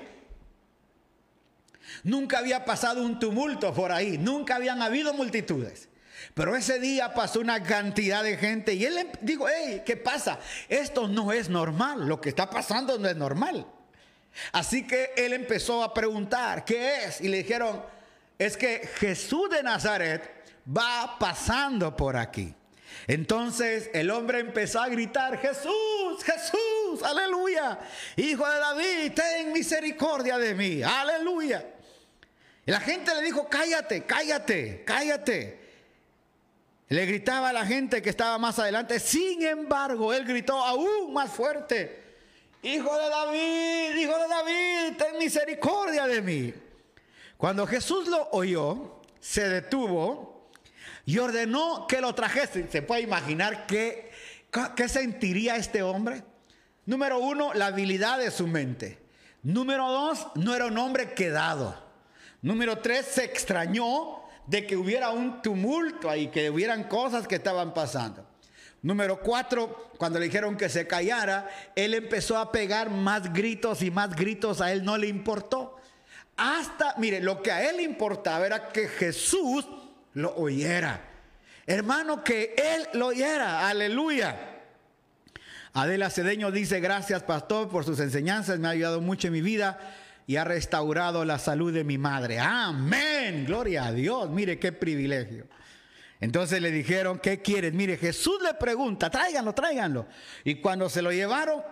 S1: Nunca había pasado un tumulto por ahí, nunca habían habido multitudes. Pero ese día pasó una cantidad de gente y él em- dijo, hey, ¿qué pasa? Esto no es normal, lo que está pasando no es normal. Así que él empezó a preguntar, ¿qué es? Y le dijeron, es que Jesús de Nazaret va pasando por aquí. Entonces el hombre empezó a gritar, Jesús, Jesús, aleluya, hijo de David, ten misericordia de mí, aleluya. Y la gente le dijo, cállate, cállate, cállate. Le gritaba a la gente que estaba más adelante. Sin embargo, él gritó aún más fuerte. Hijo de David, hijo de David, ten misericordia de mí. Cuando Jesús lo oyó, se detuvo y ordenó que lo trajese. ¿Se puede imaginar qué, qué sentiría este hombre? Número uno, la habilidad de su mente. Número dos, no era un hombre quedado. Número tres, se extrañó de que hubiera un tumulto ahí, que hubieran cosas que estaban pasando. Número cuatro, cuando le dijeron que se callara, él empezó a pegar más gritos y más gritos, a él no le importó. Hasta, mire, lo que a él importaba era que Jesús lo oyera. Hermano, que él lo oyera, aleluya. Adela Cedeño dice, gracias pastor por sus enseñanzas, me ha ayudado mucho en mi vida y ha restaurado la salud de mi madre. Amén, gloria a Dios, mire qué privilegio. Entonces le dijeron, ¿qué quieres? Mire, Jesús le pregunta, tráiganlo, tráiganlo. Y cuando se lo llevaron,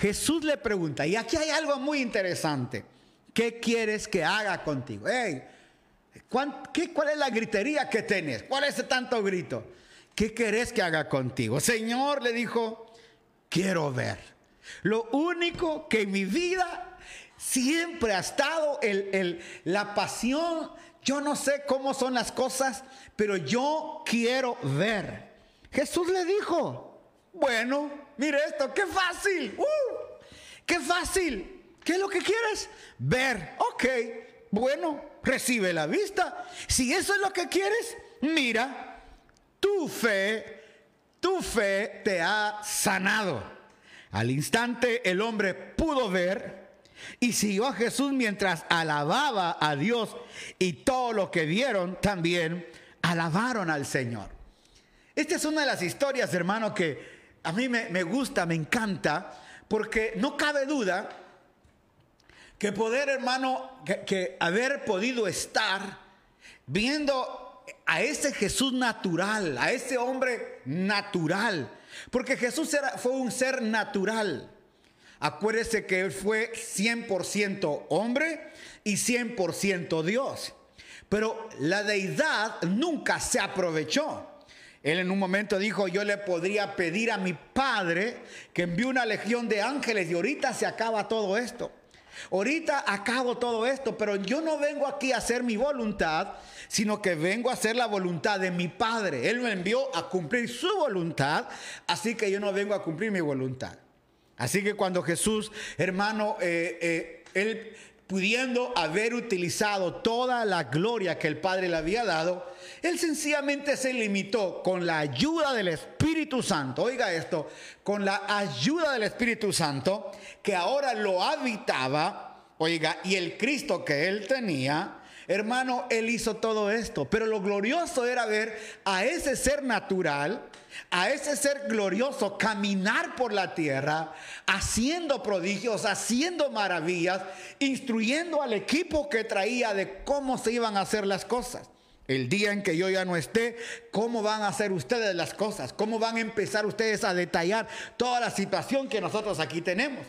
S1: Jesús le pregunta, y aquí hay algo muy interesante, ¿qué quieres que haga contigo? Hey, ¿cuán- qué, ¿Cuál es la gritería que tenés? ¿Cuál es ese tanto grito? ¿Qué querés que haga contigo? Señor le dijo, quiero ver. Lo único que en mi vida siempre ha estado el, el- la pasión. Yo no sé cómo son las cosas, pero yo quiero ver. Jesús le dijo, bueno, mire esto, qué fácil. ¡Uh! qué fácil. ¿Qué es lo que quieres? Ver. Ok, bueno, recibe la vista. Si eso es lo que quieres, mira, tu fe, tu fe te ha sanado. Al instante el hombre pudo ver y siguió a Jesús mientras alababa a Dios y todo lo que vieron también alabaron al Señor. Esta es una de las historias, hermano, que a mí me, gusta, me encanta, porque no cabe duda que poder, hermano, que, haber podido estar viendo a ese Jesús natural, a ese hombre natural, porque Jesús fue un ser natural. Acuérdese que él fue 100% hombre y 100% Dios. Pero la deidad nunca se aprovechó. Él en un momento dijo, yo le podría pedir a mi padre que envíe una legión de ángeles y ahorita se acaba todo esto. Ahorita acabo todo esto, pero yo no vengo aquí a hacer mi voluntad, sino que vengo a hacer la voluntad de mi Padre. Él me envió a cumplir su voluntad, así que yo no vengo a cumplir mi voluntad. Así que cuando Jesús, hermano, eh, eh, él pudiendo haber utilizado toda la gloria que el Padre le había dado, él sencillamente se limitó con la ayuda del Espíritu Santo, oiga esto, con la ayuda del Espíritu Santo, que ahora lo habitaba, oiga, y el Cristo que él tenía, hermano, él hizo todo esto, pero lo glorioso era ver a ese ser natural, a ese ser glorioso caminar por la tierra, haciendo prodigios, haciendo maravillas, instruyendo al equipo que traía de cómo se iban a hacer las cosas. el día en que yo ya no esté, cómo van a hacer ustedes las cosas, cómo van a empezar ustedes a detallar toda la situación que nosotros aquí tenemos.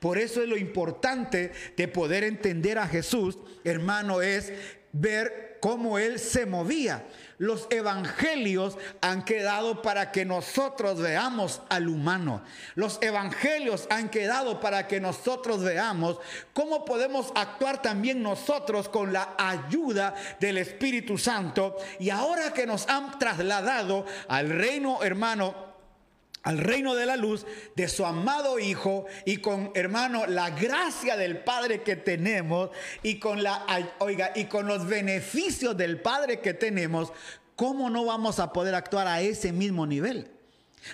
S1: Por eso es lo importante de poder entender a Jesús, hermano, es ver cómo Él se movía. Los evangelios han quedado para que nosotros veamos al humano. Los evangelios han quedado para que nosotros veamos cómo podemos actuar también nosotros con la ayuda del Espíritu Santo. Y ahora que nos han trasladado al reino, hermano, al reino de la luz de su amado Hijo y con, hermano, la gracia del Padre que tenemos y con la, oiga, y con los beneficios del Padre que tenemos, ¿cómo no vamos a poder actuar a ese mismo nivel?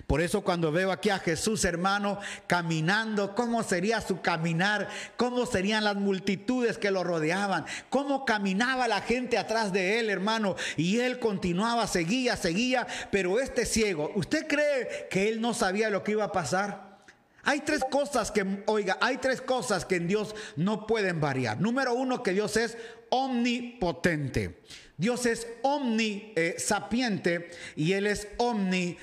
S1: Por eso cuando veo aquí a Jesús hermano caminando, cómo sería su caminar, cómo serían las multitudes que lo rodeaban, cómo caminaba la gente atrás de él hermano, y él continuaba, seguía, seguía, pero este ciego, ¿usted cree que él no sabía lo que iba a pasar? Hay tres cosas que, oiga, hay tres cosas que en Dios no pueden variar. Número uno, que Dios es omnipotente. Dios es omnisapiente y Él es omni eh,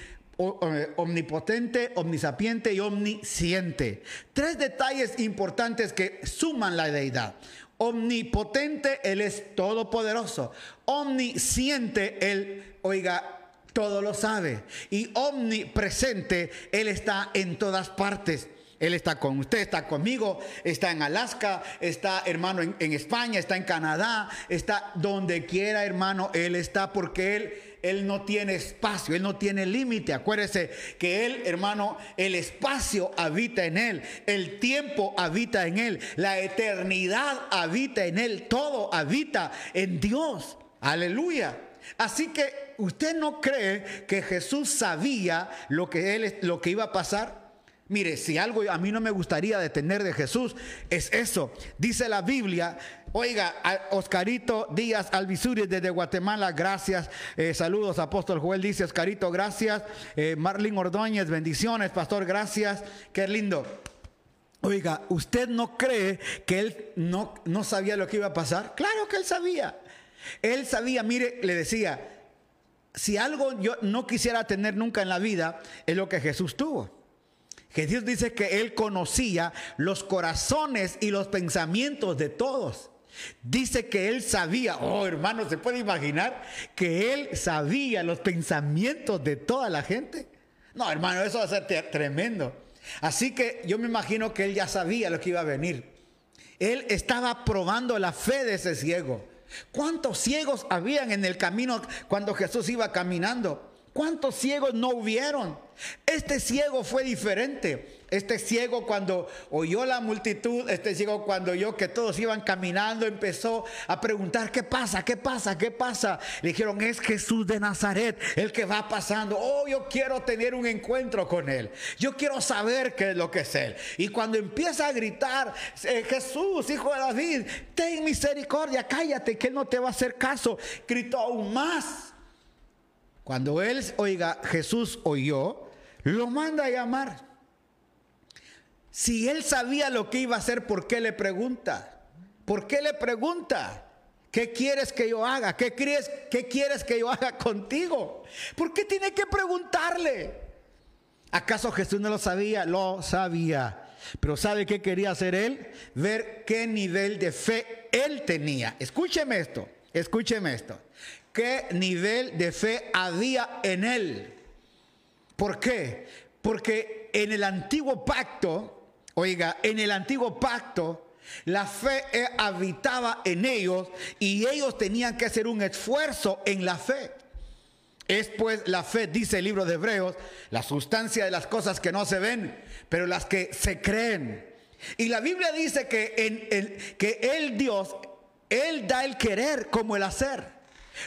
S1: omnipotente, omnisapiente y omnisciente. Tres detalles importantes que suman la deidad. Omnipotente, Él es todopoderoso. Omnisciente, Él, oiga, todo lo sabe. Y omnipresente, Él está en todas partes. Él está con usted, está conmigo, está en Alaska, está hermano en, en España, está en Canadá, está donde quiera hermano, Él está porque Él él no tiene espacio, Él no tiene límite. Acuérdese que Él, hermano, el espacio habita en Él, el tiempo habita en Él, la eternidad habita en Él, todo habita en Dios. Aleluya. Así que usted no cree que Jesús sabía lo que él lo que iba a pasar. Mire, si algo a mí no me gustaría detener de Jesús, es eso. Dice la Biblia, oiga, Oscarito Díaz Alvisuri desde Guatemala, gracias. Eh, saludos, apóstol Joel dice, Oscarito, gracias. Eh, Marlene Ordóñez, bendiciones, pastor, gracias. Qué lindo. Oiga, ¿usted no cree que él no, no sabía lo que iba a pasar? Claro que él sabía. Él sabía, mire, le decía, si algo yo no quisiera tener nunca en la vida, es lo que Jesús tuvo. Jesús dice que él conocía los corazones y los pensamientos de todos. Dice que él sabía, oh hermano, ¿se puede imaginar que él sabía los pensamientos de toda la gente? No, hermano, eso va a ser tremendo. Así que yo me imagino que él ya sabía lo que iba a venir. Él estaba probando la fe de ese ciego. ¿Cuántos ciegos habían en el camino cuando Jesús iba caminando? ¿Cuántos ciegos no hubieron? Este ciego fue diferente. Este ciego cuando oyó la multitud, este ciego cuando oyó que todos iban caminando, empezó a preguntar, ¿qué pasa? ¿Qué pasa? ¿Qué pasa? Le dijeron, es Jesús de Nazaret, el que va pasando. Oh, yo quiero tener un encuentro con él. Yo quiero saber qué es lo que es él. Y cuando empieza a gritar, eh, Jesús, hijo de David, ten misericordia, cállate, que él no te va a hacer caso. Gritó aún más. Cuando él, oiga, Jesús oyó, lo manda a llamar. Si él sabía lo que iba a hacer, ¿por qué le pregunta? ¿Por qué le pregunta? ¿Qué quieres que yo haga? ¿Qué, crees, ¿Qué quieres que yo haga contigo? ¿Por qué tiene que preguntarle? ¿Acaso Jesús no lo sabía? Lo sabía. Pero ¿sabe qué quería hacer él? Ver qué nivel de fe él tenía. Escúcheme esto, escúcheme esto qué nivel de fe había en él. ¿Por qué? Porque en el antiguo pacto, oiga, en el antiguo pacto, la fe habitaba en ellos y ellos tenían que hacer un esfuerzo en la fe. Es pues la fe, dice el libro de Hebreos, la sustancia de las cosas que no se ven, pero las que se creen. Y la Biblia dice que, en que el Dios, Él da el querer como el hacer.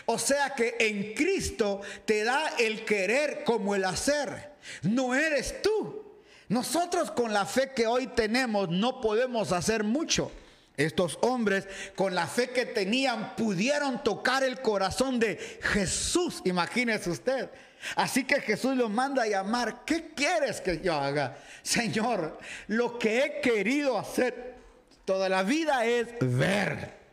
S1: O sea que en Cristo te da el querer como el hacer. No eres tú. Nosotros con la fe que hoy tenemos no podemos hacer mucho. Estos hombres con la fe que tenían pudieron tocar el corazón de Jesús, imagínese usted. Así que Jesús los manda a llamar, ¿qué quieres que yo haga? Señor, lo que he querido hacer toda la vida es ver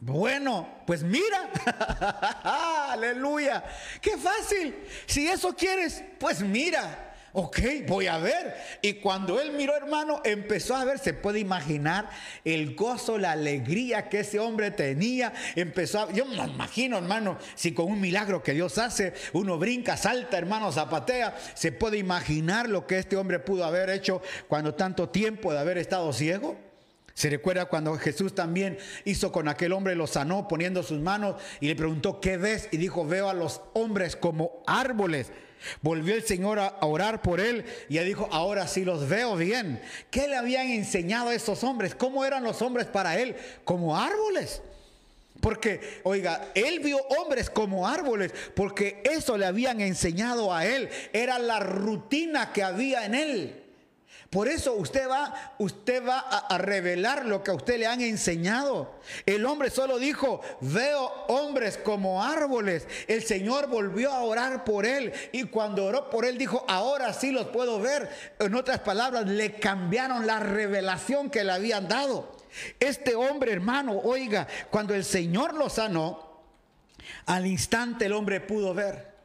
S1: Bueno, pues mira, aleluya, qué fácil. Si eso quieres, pues mira. Ok, voy a ver. Y cuando él miró, hermano, empezó a ver, se puede imaginar el gozo, la alegría que ese hombre tenía. Empezó a, yo me imagino, hermano, si con un milagro que Dios hace, uno brinca, salta, hermano, zapatea, se puede imaginar lo que este hombre pudo haber hecho cuando tanto tiempo de haber estado ciego. Se recuerda cuando Jesús también hizo con aquel hombre, lo sanó poniendo sus manos y le preguntó, ¿qué ves? Y dijo, veo a los hombres como árboles. Volvió el Señor a orar por él y dijo, ahora sí los veo bien. ¿Qué le habían enseñado a esos hombres? ¿Cómo eran los hombres para él? Como árboles. Porque, oiga, él vio hombres como árboles, porque eso le habían enseñado a él. Era la rutina que había en él. Por eso usted va, usted va a, a, revelar lo que a usted le han enseñado. El hombre solo dijo, veo hombres como árboles. El Señor volvió a orar por él y cuando oró por él dijo, ahora sí los puedo ver. En otras palabras, le cambiaron la revelación que le habían dado. Este hombre, hermano, oiga, cuando el Señor lo sanó, al instante el hombre pudo ver.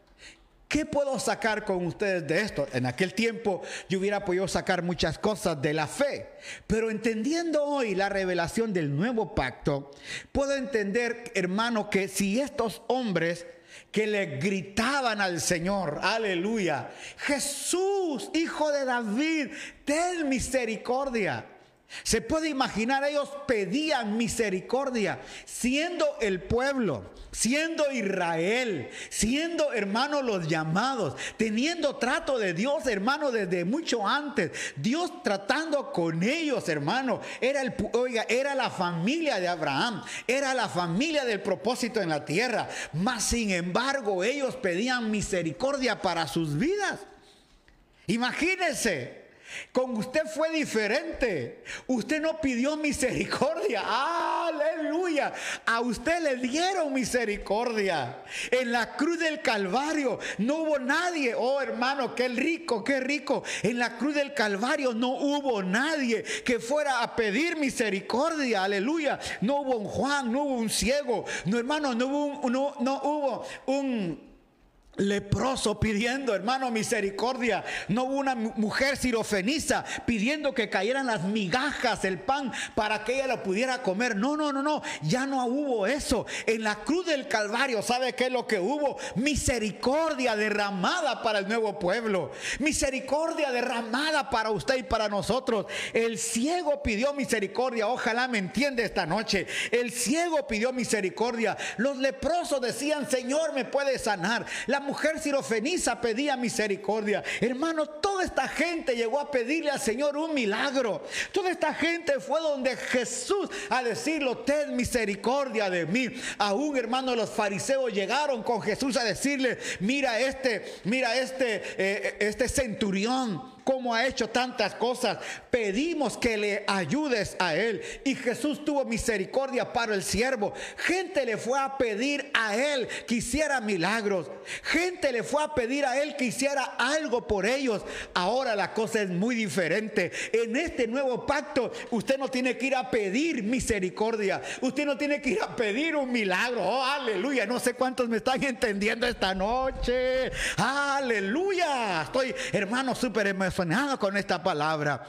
S1: ¿Qué puedo sacar con ustedes de esto? En aquel tiempo yo hubiera podido sacar muchas cosas de la fe, pero entendiendo hoy la revelación del nuevo pacto, puedo entender, hermano, que si estos hombres que le gritaban al Señor, aleluya, Jesús, hijo de David, ten misericordia. Se puede imaginar, ellos pedían misericordia, siendo el pueblo, siendo Israel, siendo hermanos los llamados, teniendo trato de Dios, hermano, desde mucho antes. Dios tratando con ellos, hermano. Era el, oiga, era la familia de Abraham, era la familia del propósito en la tierra. Mas sin embargo, ellos pedían misericordia para sus vidas. Imagínense. Con usted fue diferente. Usted no pidió misericordia. Aleluya. A usted le dieron misericordia. En la cruz del Calvario no hubo nadie. Oh hermano, qué rico, qué rico. En la cruz del Calvario no hubo nadie que fuera a pedir misericordia. Aleluya. No hubo un Juan, no hubo un ciego. No hermano, no hubo un, no, no hubo un leproso pidiendo, hermano, misericordia. No hubo una mujer sirofeniza pidiendo que cayeran las migajas, el pan, para que ella lo pudiera comer. No, no, no, no. Ya no hubo eso. En la cruz del Calvario, ¿sabe qué es lo que hubo? Misericordia derramada para el nuevo pueblo. Misericordia derramada para usted y para nosotros. El ciego pidió misericordia. Ojalá me entiende esta noche. El ciego pidió misericordia. Los leprosos decían, Señor, me puede sanar. Mujer sirofeniza pedía misericordia. Hermano, toda esta gente llegó a pedirle al Señor un milagro. Toda esta gente fue donde Jesús a decirlo, ten misericordia de mí. Aún, hermano, los fariseos llegaron con Jesús a decirle, mira este, mira este, eh, este centurión como ha hecho tantas cosas. Pedimos que le ayudes a él. Y Jesús tuvo misericordia para el siervo. Gente le fue a pedir a él que hiciera milagros. Gente le fue a pedir a él que hiciera algo por ellos. Ahora la cosa es muy diferente. En este nuevo pacto usted no tiene que ir a pedir misericordia. Usted no tiene que ir a pedir un milagro. Oh, aleluya. No sé cuántos me están entendiendo esta noche. Aleluya. Estoy, hermano, súper emocionado con esta palabra.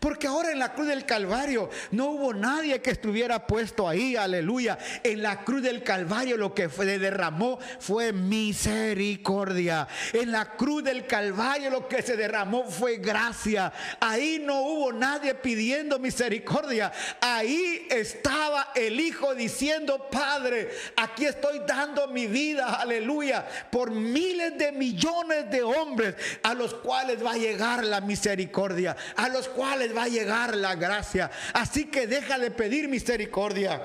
S1: Porque ahora en la cruz del Calvario no hubo nadie que estuviera puesto ahí, aleluya. En la cruz del Calvario lo que fue, derramó fue misericordia. En la cruz del Calvario lo que se derramó fue gracia. Ahí no hubo nadie pidiendo misericordia. Ahí estaba el Hijo diciendo, Padre, aquí estoy dando mi vida, aleluya, por miles de millones de hombres a los cuales va a llegar la misericordia, a los cuales les va a llegar la gracia. Así que deja de pedir misericordia.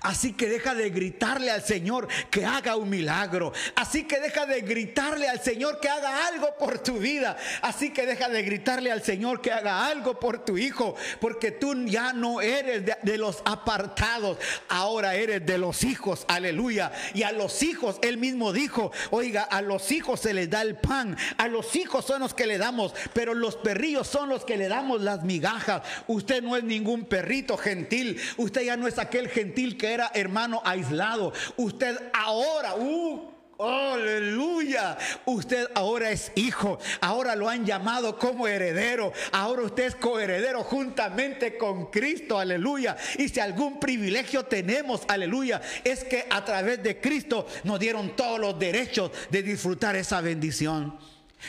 S1: Así que deja de gritarle al Señor que haga un milagro. Así que deja de gritarle al Señor que haga algo por tu vida. Así que deja de gritarle al Señor que haga algo por tu hijo. Porque tú ya no eres de, los apartados. Ahora eres de los hijos. Aleluya. Y a los hijos, él mismo dijo, oiga, a los hijos se les da el pan. A los hijos son los que le damos. Pero los perrillos son los que le damos las migajas. Usted no es ningún perrito gentil. Usted ya no es aquel gentil que era hermano aislado. Usted ahora, uh, Aleluya. Usted ahora es hijo. Ahora lo han llamado como heredero. Ahora usted es coheredero juntamente con Cristo. Aleluya. Y si algún privilegio tenemos, aleluya, es que a través de Cristo nos dieron todos los derechos de disfrutar esa bendición.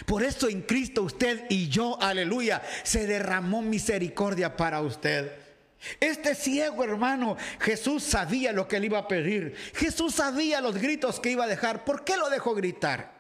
S1: Por eso en Cristo usted y yo, aleluya, se derramó misericordia para usted. Este ciego hermano, Jesús sabía lo que le iba a pedir. Jesús sabía los gritos que iba a dejar. ¿Por qué lo dejó gritar?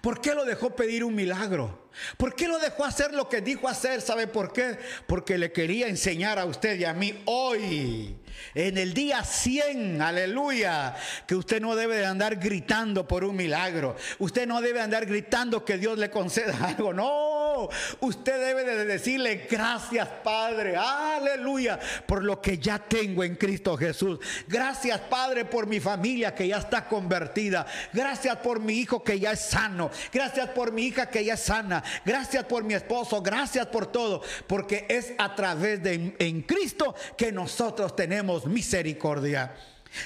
S1: ¿Por qué lo dejó pedir un milagro? ¿Por qué lo dejó hacer lo que dijo hacer? ¿Sabe por qué? Porque le quería enseñar a usted y a mí hoy, en el día 100, aleluya, que usted no debe de andar gritando por un milagro. Usted no debe andar gritando que Dios le conceda algo. No, usted debe de decirle gracias Padre, aleluya, por lo que ya tengo en Cristo Jesús. Gracias Padre por mi familia que ya está convertida. Gracias por mi hijo que ya es sano. Gracias por mi hija que ya es sana. Gracias por mi esposo. Gracias por todo. Porque es a través de en Cristo que nosotros tenemos misericordia.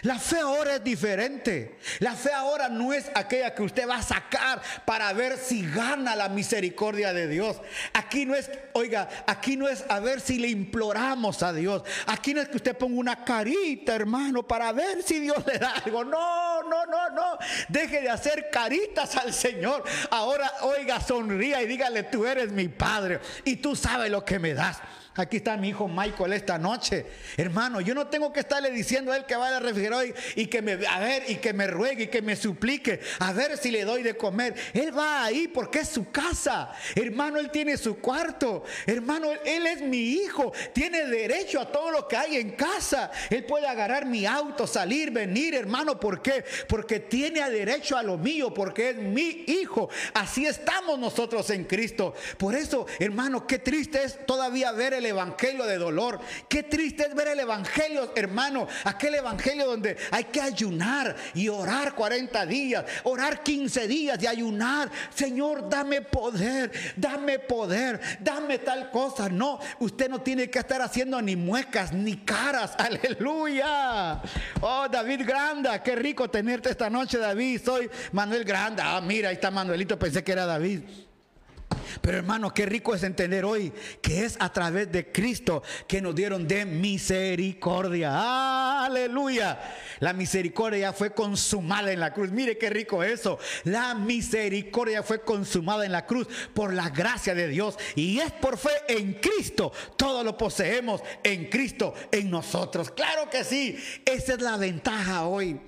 S1: La fe ahora es diferente. La fe ahora no es aquella que usted va a sacar para ver si gana la misericordia de Dios. Aquí no es, oiga, aquí no es a ver si le imploramos a Dios. Aquí no es que usted ponga una carita, hermano, para ver si Dios le da algo. No, no, no, no. Deje de hacer caritas al Señor. Ahora, oiga, sonría y dígale, tú eres mi Padre y tú sabes lo que me das. Aquí está mi hijo Michael esta noche. Hermano, yo no tengo que estarle diciendo a él que vaya al refrigerador y, que me, a ver, y que me ruegue y que me suplique, a ver si le doy de comer. Él va ahí porque es su casa. Hermano, él tiene su cuarto. Hermano, él es mi hijo. Tiene derecho a todo lo que hay en casa. Él puede agarrar mi auto, salir, venir, hermano. ¿Por qué? Porque tiene derecho a lo mío, porque es mi hijo. Así estamos nosotros en Cristo. Por eso, hermano, qué triste es todavía ver el evangelio de dolor. Qué triste es ver el evangelio, hermano. Aquel evangelio donde hay que ayunar y orar 40 días, orar 15 días y ayunar. Señor, dame poder, dame poder, dame tal cosa. No, usted no tiene que estar haciendo ni muecas ni caras. Aleluya. Oh, David Granda, qué rico tenerte esta noche, David. Soy Manuel Granda. Ah, mira, ahí está Manuelito, pensé que era David. Pero hermano, qué rico es entender hoy que es a través de Cristo que nos dieron de misericordia. Aleluya. La misericordia fue consumada en la cruz. Mire qué rico eso. La misericordia fue consumada en la cruz por la gracia de Dios. Y es por fe en Cristo. Todo lo poseemos en Cristo, en nosotros. Claro que sí. Esa es la ventaja hoy.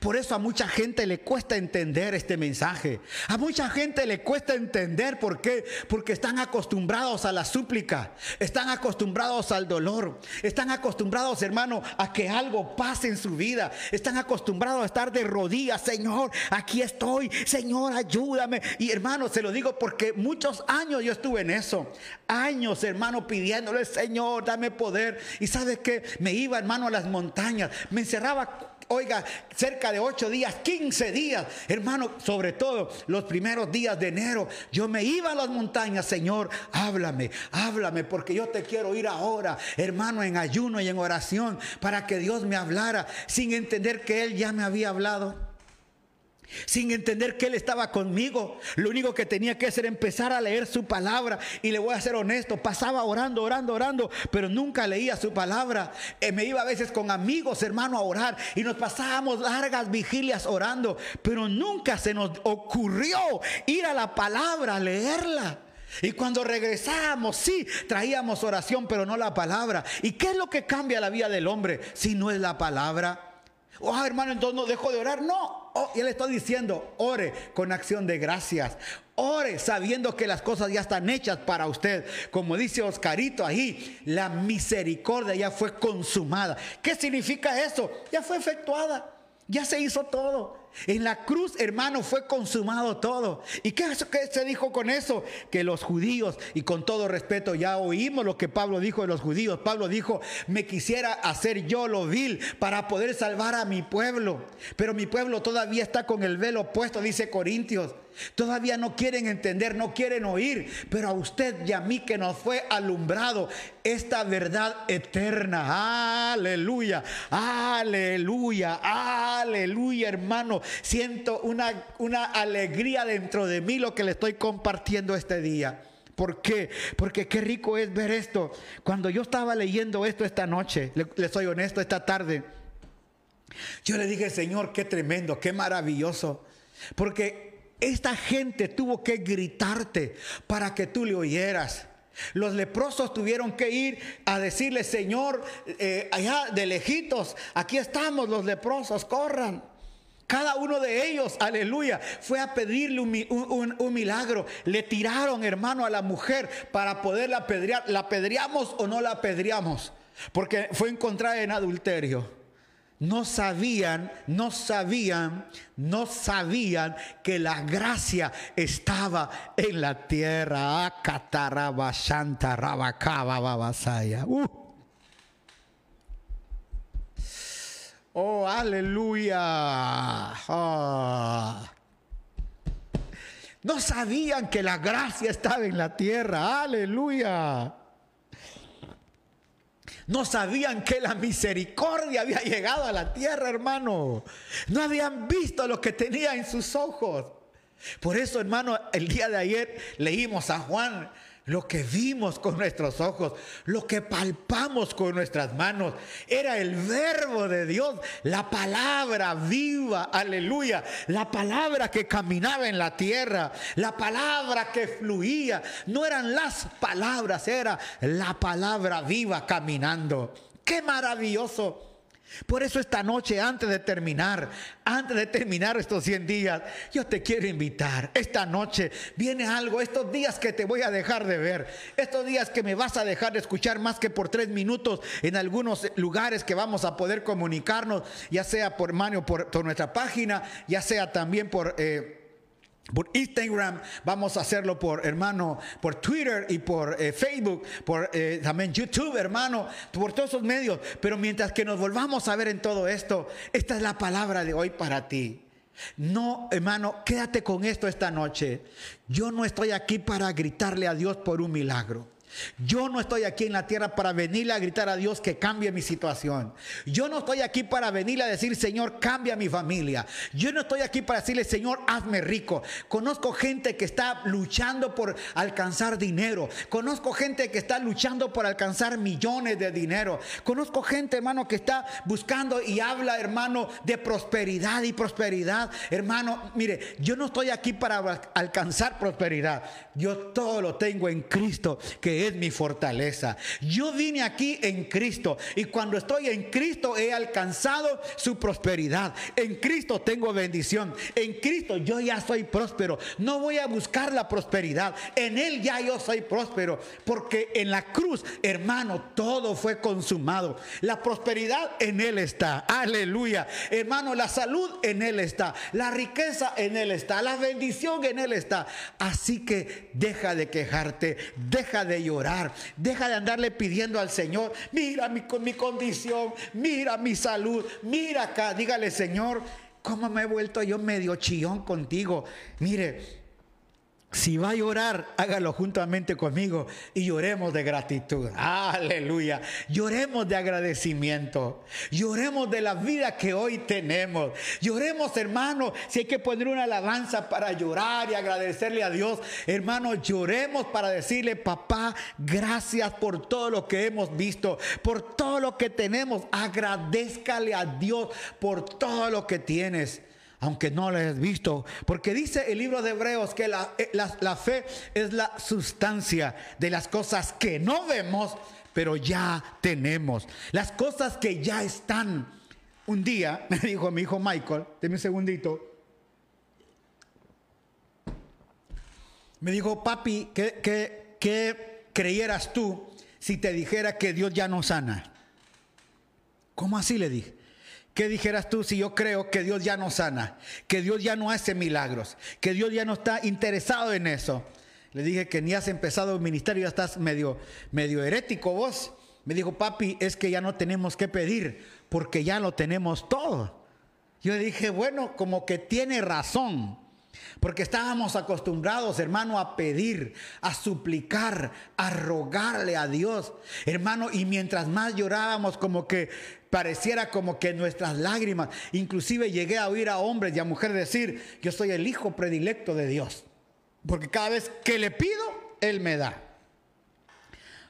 S1: Por eso a mucha gente le cuesta entender este mensaje. A mucha gente le cuesta entender por qué. Porque están acostumbrados a la súplica. Están acostumbrados al dolor. Están acostumbrados, hermano, a que algo pase en su vida. Están acostumbrados a estar de rodillas. Señor, aquí estoy. Señor, ayúdame. Y hermano, se lo digo porque muchos años yo estuve en eso. Años, hermano, pidiéndole, Señor, dame poder. Y sabe que me iba, hermano, a las montañas. Me encerraba oiga, cerca de ocho días, 15 días, hermano, sobre todo los primeros días de enero, yo me iba a las montañas, Señor, háblame, háblame, porque yo te quiero ir ahora, hermano, en ayuno y en oración, para que Dios me hablara, sin entender que Él ya me había hablado sin entender que Él estaba conmigo. Lo único que tenía que hacer era empezar a leer su palabra. Y le voy a ser honesto, pasaba orando, orando, orando, pero nunca leía su palabra. Eh, me iba a veces con amigos, hermano, a orar y nos pasábamos largas vigilias orando, pero nunca se nos ocurrió ir a la palabra, a leerla. Y cuando regresábamos, sí, traíamos oración, pero no la palabra. ¿Y qué es lo que cambia la vida del hombre si no es la palabra? Oh, hermano, entonces no dejo de orar. No, oh, y él está diciendo, ore con acción de gracias. Ore sabiendo que las cosas ya están hechas para usted. Como dice Oscarito ahí, la misericordia ya fue consumada. ¿Qué significa eso? Ya fue efectuada. Ya se hizo todo. En la cruz, hermano, fue consumado todo. ¿Y qué, qué, se dijo con eso? Que los judíos, y con todo respeto, ya oímos lo que Pablo dijo de los judíos. Pablo dijo, me quisiera hacer yo lo vil para poder salvar a mi pueblo. Pero mi pueblo todavía está con el velo puesto, dice Corintios. Todavía no quieren entender, no quieren oír, pero a usted y a mí que nos fue alumbrado esta verdad eterna. Aleluya, aleluya, aleluya, hermano. Siento una, una alegría dentro de mí lo que le estoy compartiendo este día. ¿Por qué? Porque qué rico es ver esto. Cuando yo estaba leyendo esto esta noche, le, le soy honesto, esta tarde, yo le dije, Señor, qué tremendo, qué maravilloso. Porque esta gente tuvo que gritarte para que tú le oyeras. Los leprosos tuvieron que ir a decirle, Señor, eh, allá de lejitos, aquí estamos los leprosos, corran. Cada uno de ellos, aleluya, fue a pedirle un, un, milagro. Le tiraron, hermano, a la mujer para poderla apedrear. ¿La apedreamos o no la apedreamos? Porque fue encontrada en adulterio no sabían, no sabían, no sabían que la gracia estaba en la tierra. Uh. Oh, aleluya. Ah. No sabían que la gracia estaba en la tierra. Aleluya. No sabían que la misericordia había llegado a la tierra, hermano. No habían visto lo que tenía en sus ojos. Por eso, hermano, el día de ayer leímos a Juan lo que vimos con nuestros ojos, lo que palpamos con nuestras manos, era el verbo de Dios, la palabra viva, aleluya, la palabra que caminaba en la tierra, la palabra que fluía. No eran las palabras, era la palabra viva caminando. Qué maravilloso. Por eso esta noche, antes de terminar, antes de terminar estos 100 días, yo te quiero invitar. Esta noche viene algo, estos días que te voy a dejar de ver, estos días que me vas a dejar de escuchar más que por tres minutos en algunos lugares que vamos a poder comunicarnos, ya sea por mano, por, nuestra página, ya sea también por... Eh, por Instagram, vamos a hacerlo por hermano, por Twitter y por eh, Facebook, por eh, también YouTube, hermano, por todos esos medios. Pero mientras que nos volvamos a ver en todo esto, esta es la palabra de hoy para ti. No, hermano, quédate con esto esta noche. Yo no estoy aquí para gritarle a Dios por un milagro. Yo no estoy aquí en la tierra para venirle a gritar a Dios que cambie mi situación. Yo no estoy aquí para venirle a decir, Señor, cambia mi familia. Yo no estoy aquí para decirle, Señor, hazme rico. Conozco gente que está luchando por alcanzar dinero. Conozco gente que está luchando por alcanzar millones de dinero. Conozco gente, hermano, que está buscando y habla, hermano, de prosperidad y prosperidad. Hermano, mire, yo no estoy aquí para alcanzar prosperidad. Yo todo lo tengo en Cristo, que es mi fortaleza. Yo vine aquí en Cristo y cuando estoy en Cristo he alcanzado su prosperidad. En Cristo tengo bendición. En Cristo yo ya soy próspero. No voy a buscar la prosperidad. En Él ya yo soy próspero. Porque en la cruz, hermano, todo fue consumado. La prosperidad en Él está. Aleluya. Hermano, la salud en Él está. La riqueza en Él está. La bendición en Él está. Así que deja de quejarte. Deja de llorar Deja de andarle pidiendo al Señor, mira mi, mi condición, mira mi salud, mira acá. Dígale, Señor, ¿cómo me he vuelto yo medio chillón contigo? Mire, si va a llorar, hágalo juntamente conmigo y lloremos de gratitud. Aleluya. Lloremos de agradecimiento. Lloremos de la vida que hoy tenemos. Lloremos, hermano, si hay que poner una alabanza para llorar y agradecerle a Dios. Hermano, lloremos para decirle, papá, gracias por todo lo que hemos visto, por todo lo que tenemos. Agradezcale a Dios por todo lo que tienes aunque no lo hayas visto. Porque dice el libro de Hebreos que la, eh, la, la, fe es la sustancia de las cosas que no vemos, pero ya tenemos. Las cosas que ya están. Un día me dijo mi hijo Michael, deme un segundito. Me dijo, papi, ¿qué, qué, qué creyeras tú si te dijera que Dios ya no sana? ¿Cómo así le dije? ¿Qué dijeras tú si yo creo que Dios ya no sana, que Dios ya no hace milagros, que Dios ya no está interesado en eso? Le dije que ni has empezado el ministerio, ya estás medio, medio herético vos. Me dijo, papi, es que ya no tenemos que pedir, porque ya lo tenemos todo. Yo dije, bueno, como que tiene razón. Porque estábamos acostumbrados, hermano, a pedir, a suplicar, a rogarle a Dios. Hermano, y mientras más llorábamos, como que pareciera como que nuestras lágrimas, inclusive llegué a oír a hombres y a mujeres decir, yo soy el hijo predilecto de Dios. Porque cada vez que le pido, Él me da.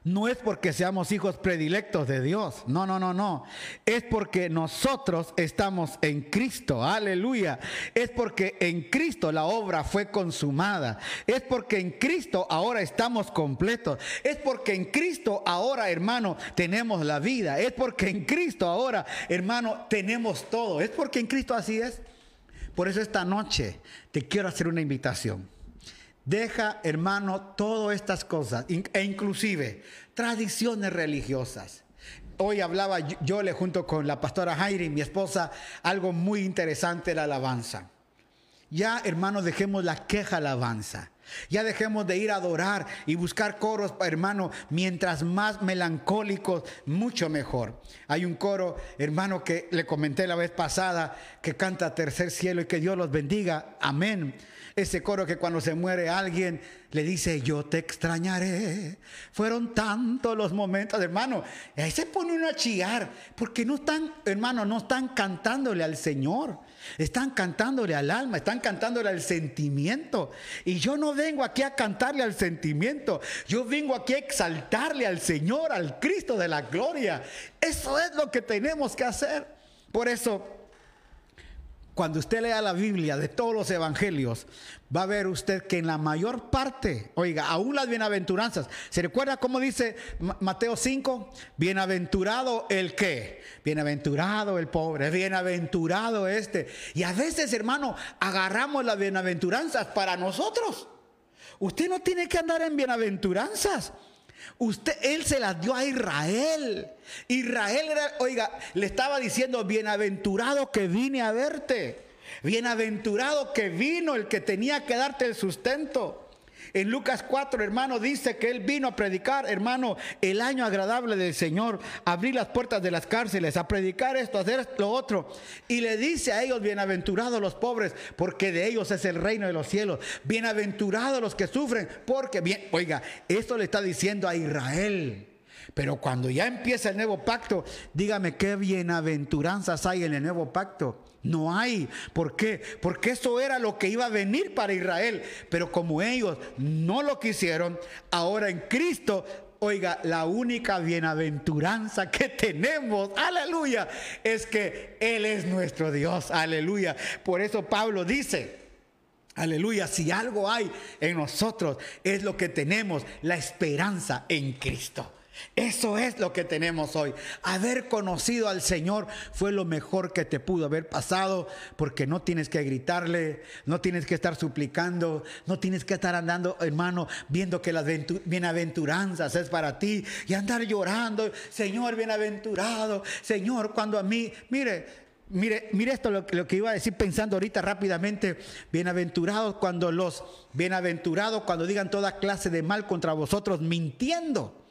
S1: No es porque seamos hijos predilectos de Dios. No, no, no, no. Es porque nosotros estamos en Cristo. Aleluya. Es porque en Cristo la obra fue consumada. Es porque en Cristo ahora estamos completos. Es porque en Cristo ahora, hermano, tenemos la vida. Es porque en Cristo ahora, hermano, tenemos todo. Es porque en Cristo así es. Por eso esta noche te quiero hacer una invitación. Deja, hermano, todas estas cosas, e inclusive tradiciones religiosas. Hoy hablaba yo, le junto con la pastora Jairi, mi esposa, algo muy interesante, la alabanza. Ya, hermano, dejemos la queja alabanza. Ya dejemos de ir a adorar y buscar coros, hermano, mientras más melancólicos, mucho mejor. Hay un coro, hermano, que le comenté la vez pasada, que canta Tercer Cielo y que Dios los bendiga. Amén. Ese coro que cuando se muere alguien le dice, yo te extrañaré. Fueron tantos los momentos, hermano. Y ahí se pone uno a chillar, porque no están, hermano, no están cantándole al Señor. Están cantándole al alma, están cantándole al sentimiento. Y yo no vengo aquí a cantarle al sentimiento. Yo vengo aquí a exaltarle al Señor, al Cristo de la gloria. Eso es lo que tenemos que hacer. Por eso cuando usted lea la Biblia de todos los evangelios, va a ver usted que en la mayor parte, oiga, aún las bienaventuranzas, ¿se recuerda cómo dice Mateo 5? Bienaventurado el que, bienaventurado el pobre, bienaventurado este. Y a veces, hermano, agarramos las bienaventuranzas para nosotros. Usted no tiene que andar en bienaventuranzas. Usted, él se las dio a Israel. Israel era, oiga, le estaba diciendo, bienaventurado que vine a verte. Bienaventurado que vino el que tenía que darte el sustento. En Lucas 4, hermano, dice que él vino a predicar, hermano, el año agradable del Señor, abrir las puertas de las cárceles, a predicar esto, a hacer lo otro. Y le dice a ellos, bienaventurados los pobres, porque de ellos es el reino de los cielos. Bienaventurados los que sufren, porque, bien, oiga, esto le está diciendo a Israel. Pero cuando ya empieza el nuevo pacto, dígame qué bienaventuranzas hay en el nuevo pacto. No hay. ¿Por qué? Porque eso era lo que iba a venir para Israel. Pero como ellos no lo quisieron, ahora en Cristo, oiga, la única bienaventuranza que tenemos, aleluya, es que Él es nuestro Dios, aleluya. Por eso Pablo dice, Aleluya, si algo hay en nosotros es lo que tenemos, la esperanza en Cristo. Eso es lo que tenemos hoy. Haber conocido al Señor fue lo mejor que te pudo haber pasado porque no tienes que gritarle, no tienes que estar suplicando, no tienes que estar andando, hermano, viendo que las bienaventuranzas es para ti y andar llorando, Señor, bienaventurado, Señor, cuando a mí, mire, Mire, mire esto lo, que iba a decir pensando ahorita rápidamente. Bienaventurados cuando los bienaventurados cuando digan toda clase de mal contra vosotros mintiendo.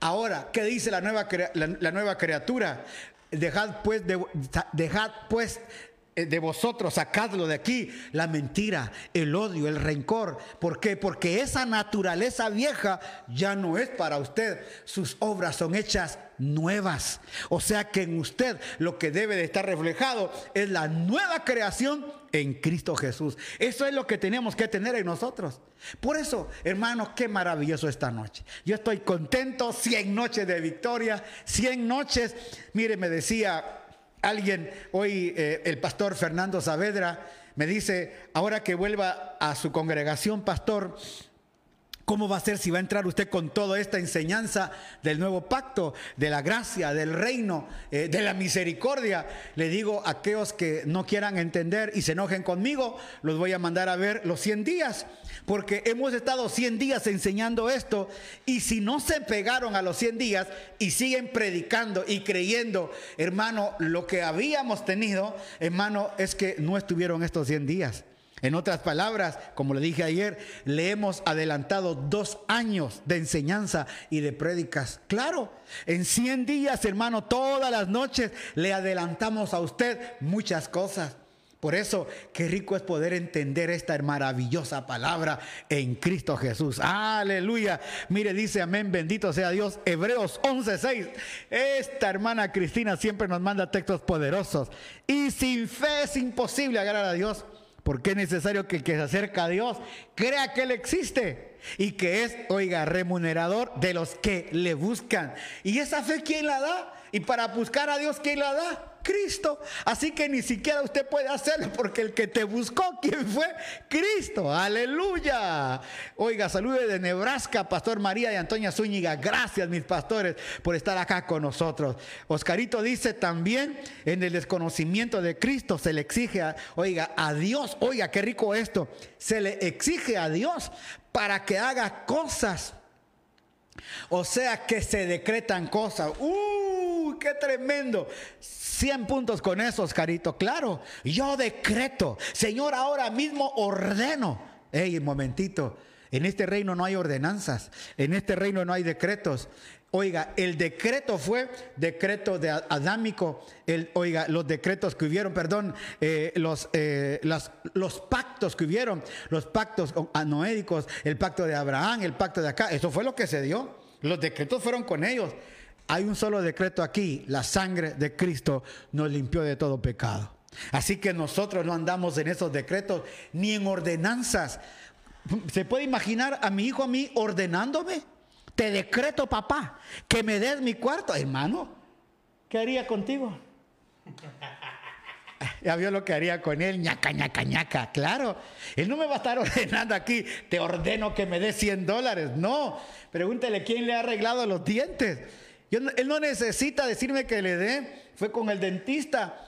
S1: Ahora, ¿qué dice la nueva, la, nueva criatura? Dejad pues, de, dejad pues de vosotros, sacadlo de aquí, la mentira, el odio, el rencor. ¿Por qué? Porque esa naturaleza vieja ya no es para usted. Sus obras son hechas nuevas. O sea que en usted lo que debe de estar reflejado es la nueva creación en Cristo Jesús. Eso es lo que tenemos que tener en nosotros. Por eso, hermanos, qué maravilloso esta noche. Yo estoy contento, 100 noches de victoria, 100 noches. Mire, me decía alguien hoy, eh, el pastor Fernando Saavedra, me dice, ahora que vuelva a su congregación, pastor, ¿Cómo va a ser si va a entrar usted con toda esta enseñanza del nuevo pacto, de la gracia, del reino, eh, de la misericordia? Le digo a aquellos que no quieran entender y se enojen conmigo, los voy a mandar a ver los 100 días, porque hemos estado 100 días enseñando esto y si no se pegaron a los 100 días y siguen predicando y creyendo, hermano, lo que habíamos tenido, hermano, es que no estuvieron estos 100 días. En otras palabras, como le dije ayer, le hemos adelantado dos años de enseñanza y de prédicas. Claro, en 100 días, hermano, todas las noches le adelantamos a usted muchas cosas. Por eso, qué rico es poder entender esta maravillosa palabra en Cristo Jesús. Aleluya. Mire, dice amén, bendito sea Dios. Hebreos 11:6. Esta hermana Cristina siempre nos manda textos poderosos. Y sin fe es imposible agradar a Dios. Porque es necesario que el que se acerca a Dios crea que Él existe y que es, oiga, remunerador de los que le buscan. ¿Y esa fe quién la da? Y para buscar a Dios, ¿quién la da? Cristo. Así que ni siquiera usted puede hacerlo porque el que te buscó, ¿quién fue? Cristo. Aleluya. Oiga, salude de Nebraska, Pastor María y Antonia Zúñiga. Gracias, mis pastores, por estar acá con nosotros. Oscarito dice también, en el desconocimiento de Cristo se le exige, a, oiga, a Dios, oiga, qué rico esto, se le exige a Dios para que haga cosas. O sea que se decretan cosas. ¡Uh! ¡Qué tremendo! 100 puntos con eso, Oscarito. Claro, yo decreto. Señor, ahora mismo ordeno. Ey, un momentito. En este reino no hay ordenanzas. En este reino no hay decretos. Oiga, el decreto fue decreto de adámico. Oiga, los decretos que hubieron, perdón, eh, los, eh, los pactos que hubieron, los pactos anoédicos, el pacto de Abraham, el pacto de acá, eso fue lo que se dio. Los decretos fueron con ellos. Hay un solo decreto aquí, la sangre de Cristo nos limpió de todo pecado. Así que nosotros no andamos en esos decretos ni en ordenanzas. ¿Se puede imaginar a mi hijo a mí ordenándome? Te decreto, papá, que me des mi cuarto, hermano. ¿Qué haría contigo? Ya vio lo que haría con él, ñaca, ñaca, ñaca. Claro, él no me va a estar ordenando aquí, te ordeno que me des 100 dólares. No, pregúntele quién le ha arreglado los dientes. Él no necesita decirme que le dé, fue con el dentista.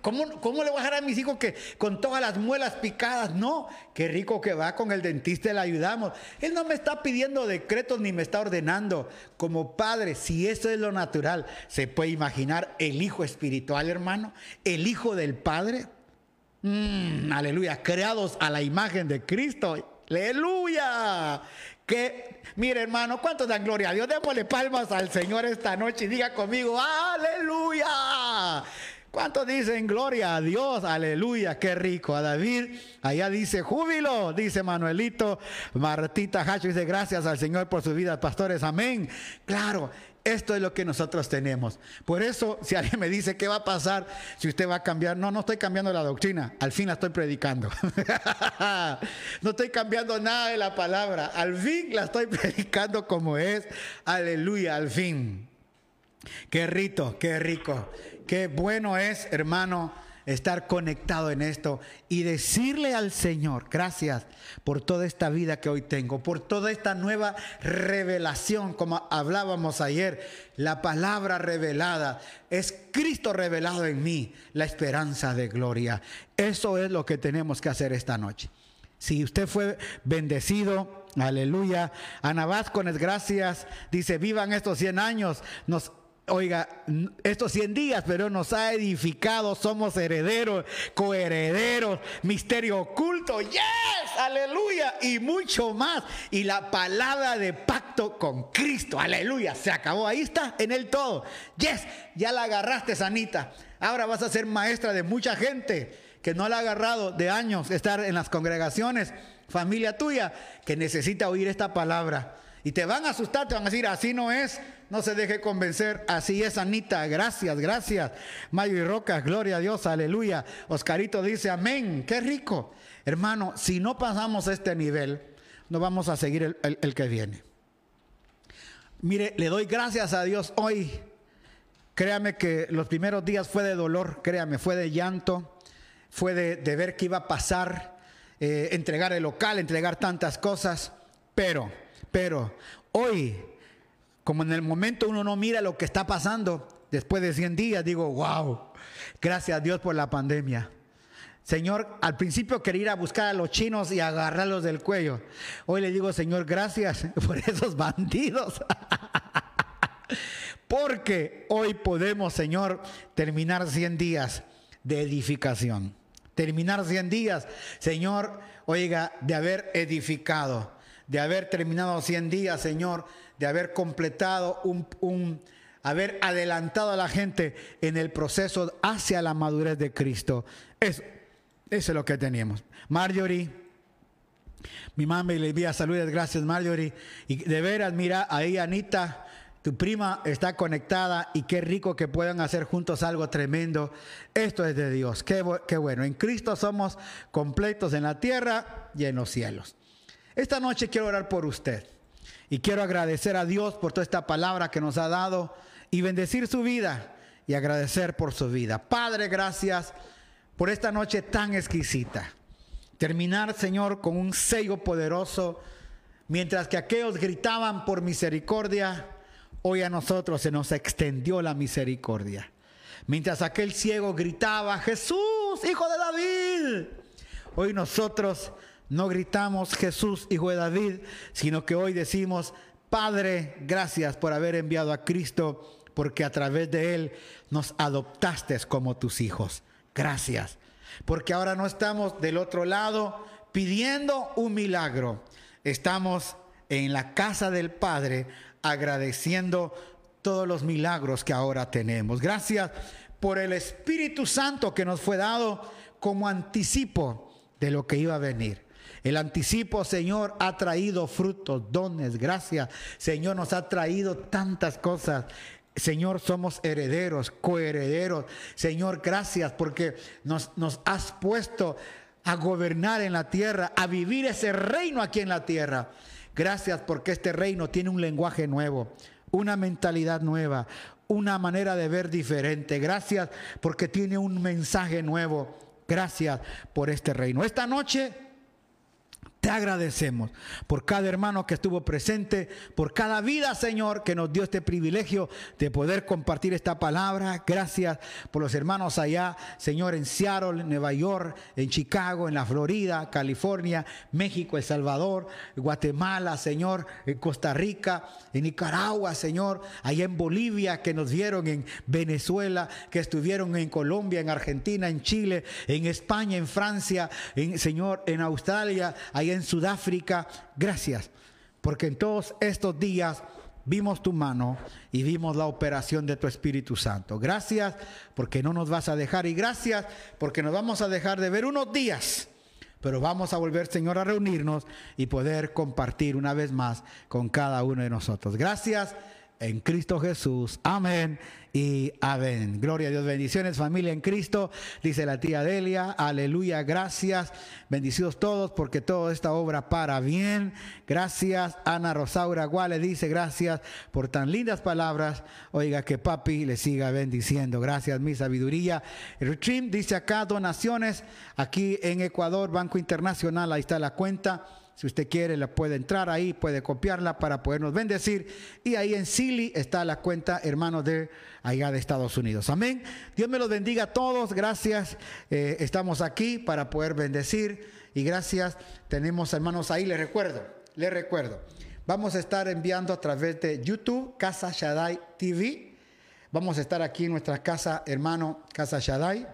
S1: ¿Cómo, ¿Cómo le voy a dejar a mis hijos que con todas las muelas picadas? No, qué rico que va con el dentista y le ayudamos. Él no me está pidiendo decretos ni me está ordenando. Como padre, si eso es lo natural, ¿se puede imaginar el hijo espiritual, hermano? El hijo del Padre. Mm, aleluya, creados a la imagen de Cristo. Aleluya. Que, mire hermano, ¿cuántos dan gloria a Dios? Démosle palmas al Señor esta noche y diga conmigo, aleluya. ¿Cuántos dicen gloria a Dios? Aleluya, qué rico. A David, allá dice júbilo, dice Manuelito. Martita Hacho dice gracias al Señor por su vida, pastores. Amén. Claro, esto es lo que nosotros tenemos. Por eso, si alguien me dice qué va a pasar si usted va a cambiar, no, no estoy cambiando la doctrina, al fin la estoy predicando. no estoy cambiando nada de la palabra, al fin la estoy predicando como es. Aleluya, al fin. Qué rico, qué rico. Qué bueno es, hermano, estar conectado en esto y decirle al Señor, gracias por toda esta vida que hoy tengo, por toda esta nueva revelación, como hablábamos ayer, la palabra revelada, es Cristo revelado en mí, la esperanza de gloria. Eso es lo que tenemos que hacer esta noche. Si usted fue bendecido, aleluya. Ana Vázquez, gracias. Dice, vivan estos 100 años. Nos, oiga, estos 100 días, pero nos ha edificado. Somos herederos, coherederos, misterio oculto. Yes, aleluya. Y mucho más. Y la palabra de pacto con Cristo. Aleluya. Se acabó. Ahí está, en el todo. Yes, ya la agarraste, Sanita. Ahora vas a ser maestra de mucha gente que no la ha agarrado de años estar en las congregaciones, familia tuya, que necesita oír esta palabra. Y te van a asustar, te van a decir, así no es, no se deje convencer, así es Anita, gracias, gracias. Mayo y Roca, gloria a Dios, aleluya. Oscarito dice, amén, qué rico. Hermano, si no pasamos este nivel, no vamos a seguir el, el- que viene. Mire, le doy gracias a Dios hoy. Créame que los primeros días fue de dolor, créame, fue de llanto, fue de, de ver qué iba a pasar, eh, entregar el local, entregar tantas cosas, pero Pero hoy, como en el momento uno no mira lo que está pasando, después de 100 días digo, wow, gracias a Dios por la pandemia. Señor, al principio quería ir a buscar a los chinos y agarrarlos del cuello. Hoy le digo, Señor, gracias por esos bandidos. Porque hoy podemos, Señor, terminar 100 días de edificación. Terminar 100 días, Señor, oiga, de haber edificado, de haber terminado 100 días, Señor, de haber completado un, un haber adelantado a la gente en el proceso hacia la madurez de Cristo. Eso, eso es lo que teníamos. Marjorie, mi mamá le envía saludos, gracias Marjorie. Y de veras, mira, ahí Anita, tu prima está conectada y qué rico que puedan hacer juntos algo tremendo. Esto es de Dios, qué, qué bueno. En Cristo somos completos en la tierra y en los cielos. Esta noche quiero orar por usted y quiero agradecer a Dios por toda esta palabra que nos ha dado y bendecir su vida y agradecer por su vida. Padre, gracias por esta noche tan exquisita. Terminar, Señor, con un sello poderoso, mientras que aquellos gritaban por misericordia, hoy a nosotros se nos extendió la misericordia. Mientras aquel ciego gritaba, Jesús, hijo de David, hoy nosotros no gritamos Jesús, hijo de David, sino que hoy decimos, Padre, gracias por haber enviado a Cristo, porque a través de Él nos adoptaste como tus hijos. Gracias. Porque ahora no estamos del otro lado pidiendo un milagro. Estamos en la casa del Padre agradeciendo todos los milagros que ahora tenemos. Gracias por el Espíritu Santo que nos fue dado como anticipo de lo que iba a venir. El anticipo, Señor, ha traído frutos, dones, gracias. Señor, nos ha traído tantas cosas. Señor, somos herederos, coherederos. Señor, gracias porque nos, has puesto a gobernar en la tierra, a vivir ese reino aquí en la tierra. Gracias porque este reino tiene un lenguaje nuevo, una mentalidad nueva, una manera de ver diferente. Gracias porque tiene un mensaje nuevo. Gracias por este reino. Esta noche te agradecemos por cada hermano que estuvo presente, por cada vida, Señor, que nos dio este privilegio de poder compartir esta palabra. Gracias por los hermanos allá, Señor, en Seattle, Nueva York, en Chicago, en la Florida, California, México, El Salvador, Guatemala, Señor, en Costa Rica, en Nicaragua, Señor, allá en Bolivia, que nos vieron en Venezuela, que estuvieron en Colombia, en Argentina, en Chile, en España, en Francia, en Señor, en Australia, allá en Sudáfrica. Gracias, porque en todos estos días vimos tu mano y vimos la operación de tu Espíritu Santo. Gracias porque no nos vas a dejar y gracias porque nos vamos a dejar de ver unos días. Pero vamos a volver, Señor, a reunirnos y poder compartir una vez más con cada uno de nosotros. Gracias en Cristo Jesús. Amén y amén. Gloria a Dios. Bendiciones, familia en Cristo. Dice la tía Delia. Aleluya. Gracias. Bendecidos todos porque toda esta obra para bien. Gracias. Ana Rosaura Guale dice gracias por tan lindas palabras. Oiga, que papi le siga bendiciendo. Gracias, mi sabiduría. Retream dice acá donaciones. Aquí en Ecuador, Banco Internacional. Ahí está la cuenta. Si usted quiere, la puede entrar ahí, puede copiarla para podernos bendecir. Y ahí en Silly está la cuenta, hermano, de allá de Estados Unidos. Amén. Dios me los bendiga a todos. Gracias. Eh, estamos aquí para poder bendecir. Y gracias. Tenemos hermanos ahí, les recuerdo, les recuerdo. Vamos a estar enviando a través de YouTube, Casa Shaddai TV. Vamos a estar aquí en nuestra casa, hermano, Casa Shaddai.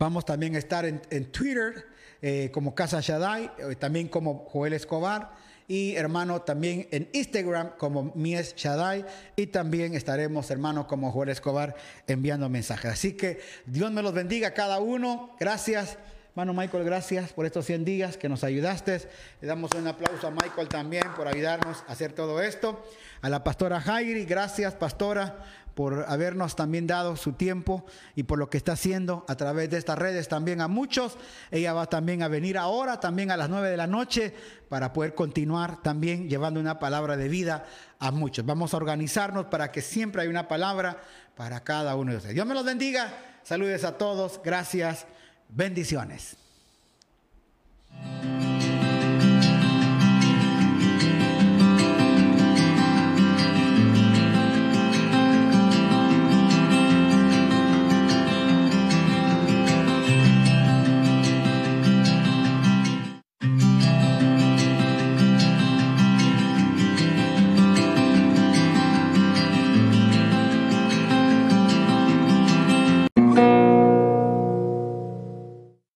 S1: Vamos también a estar en Twitter eh, como Casa Shaddai, eh, también como Joel Escobar y hermano también en Instagram como Mies Shaddai y también estaremos hermano como Joel Escobar enviando mensajes. Así que Dios me los bendiga a cada uno. Gracias. Hermano Michael, gracias por estos 100 días que nos ayudaste. Le damos un aplauso a Michael también por ayudarnos a hacer todo esto. A la pastora Jairi, gracias pastora por habernos también dado su tiempo y por lo que está haciendo a través de estas redes también a muchos. Ella va también a venir ahora, también a las 9 de la noche, para poder continuar también llevando una palabra de vida a muchos. Vamos a organizarnos para que siempre haya una palabra para cada uno de ustedes. Dios me los bendiga. Saludes a todos. Gracias. Bendiciones.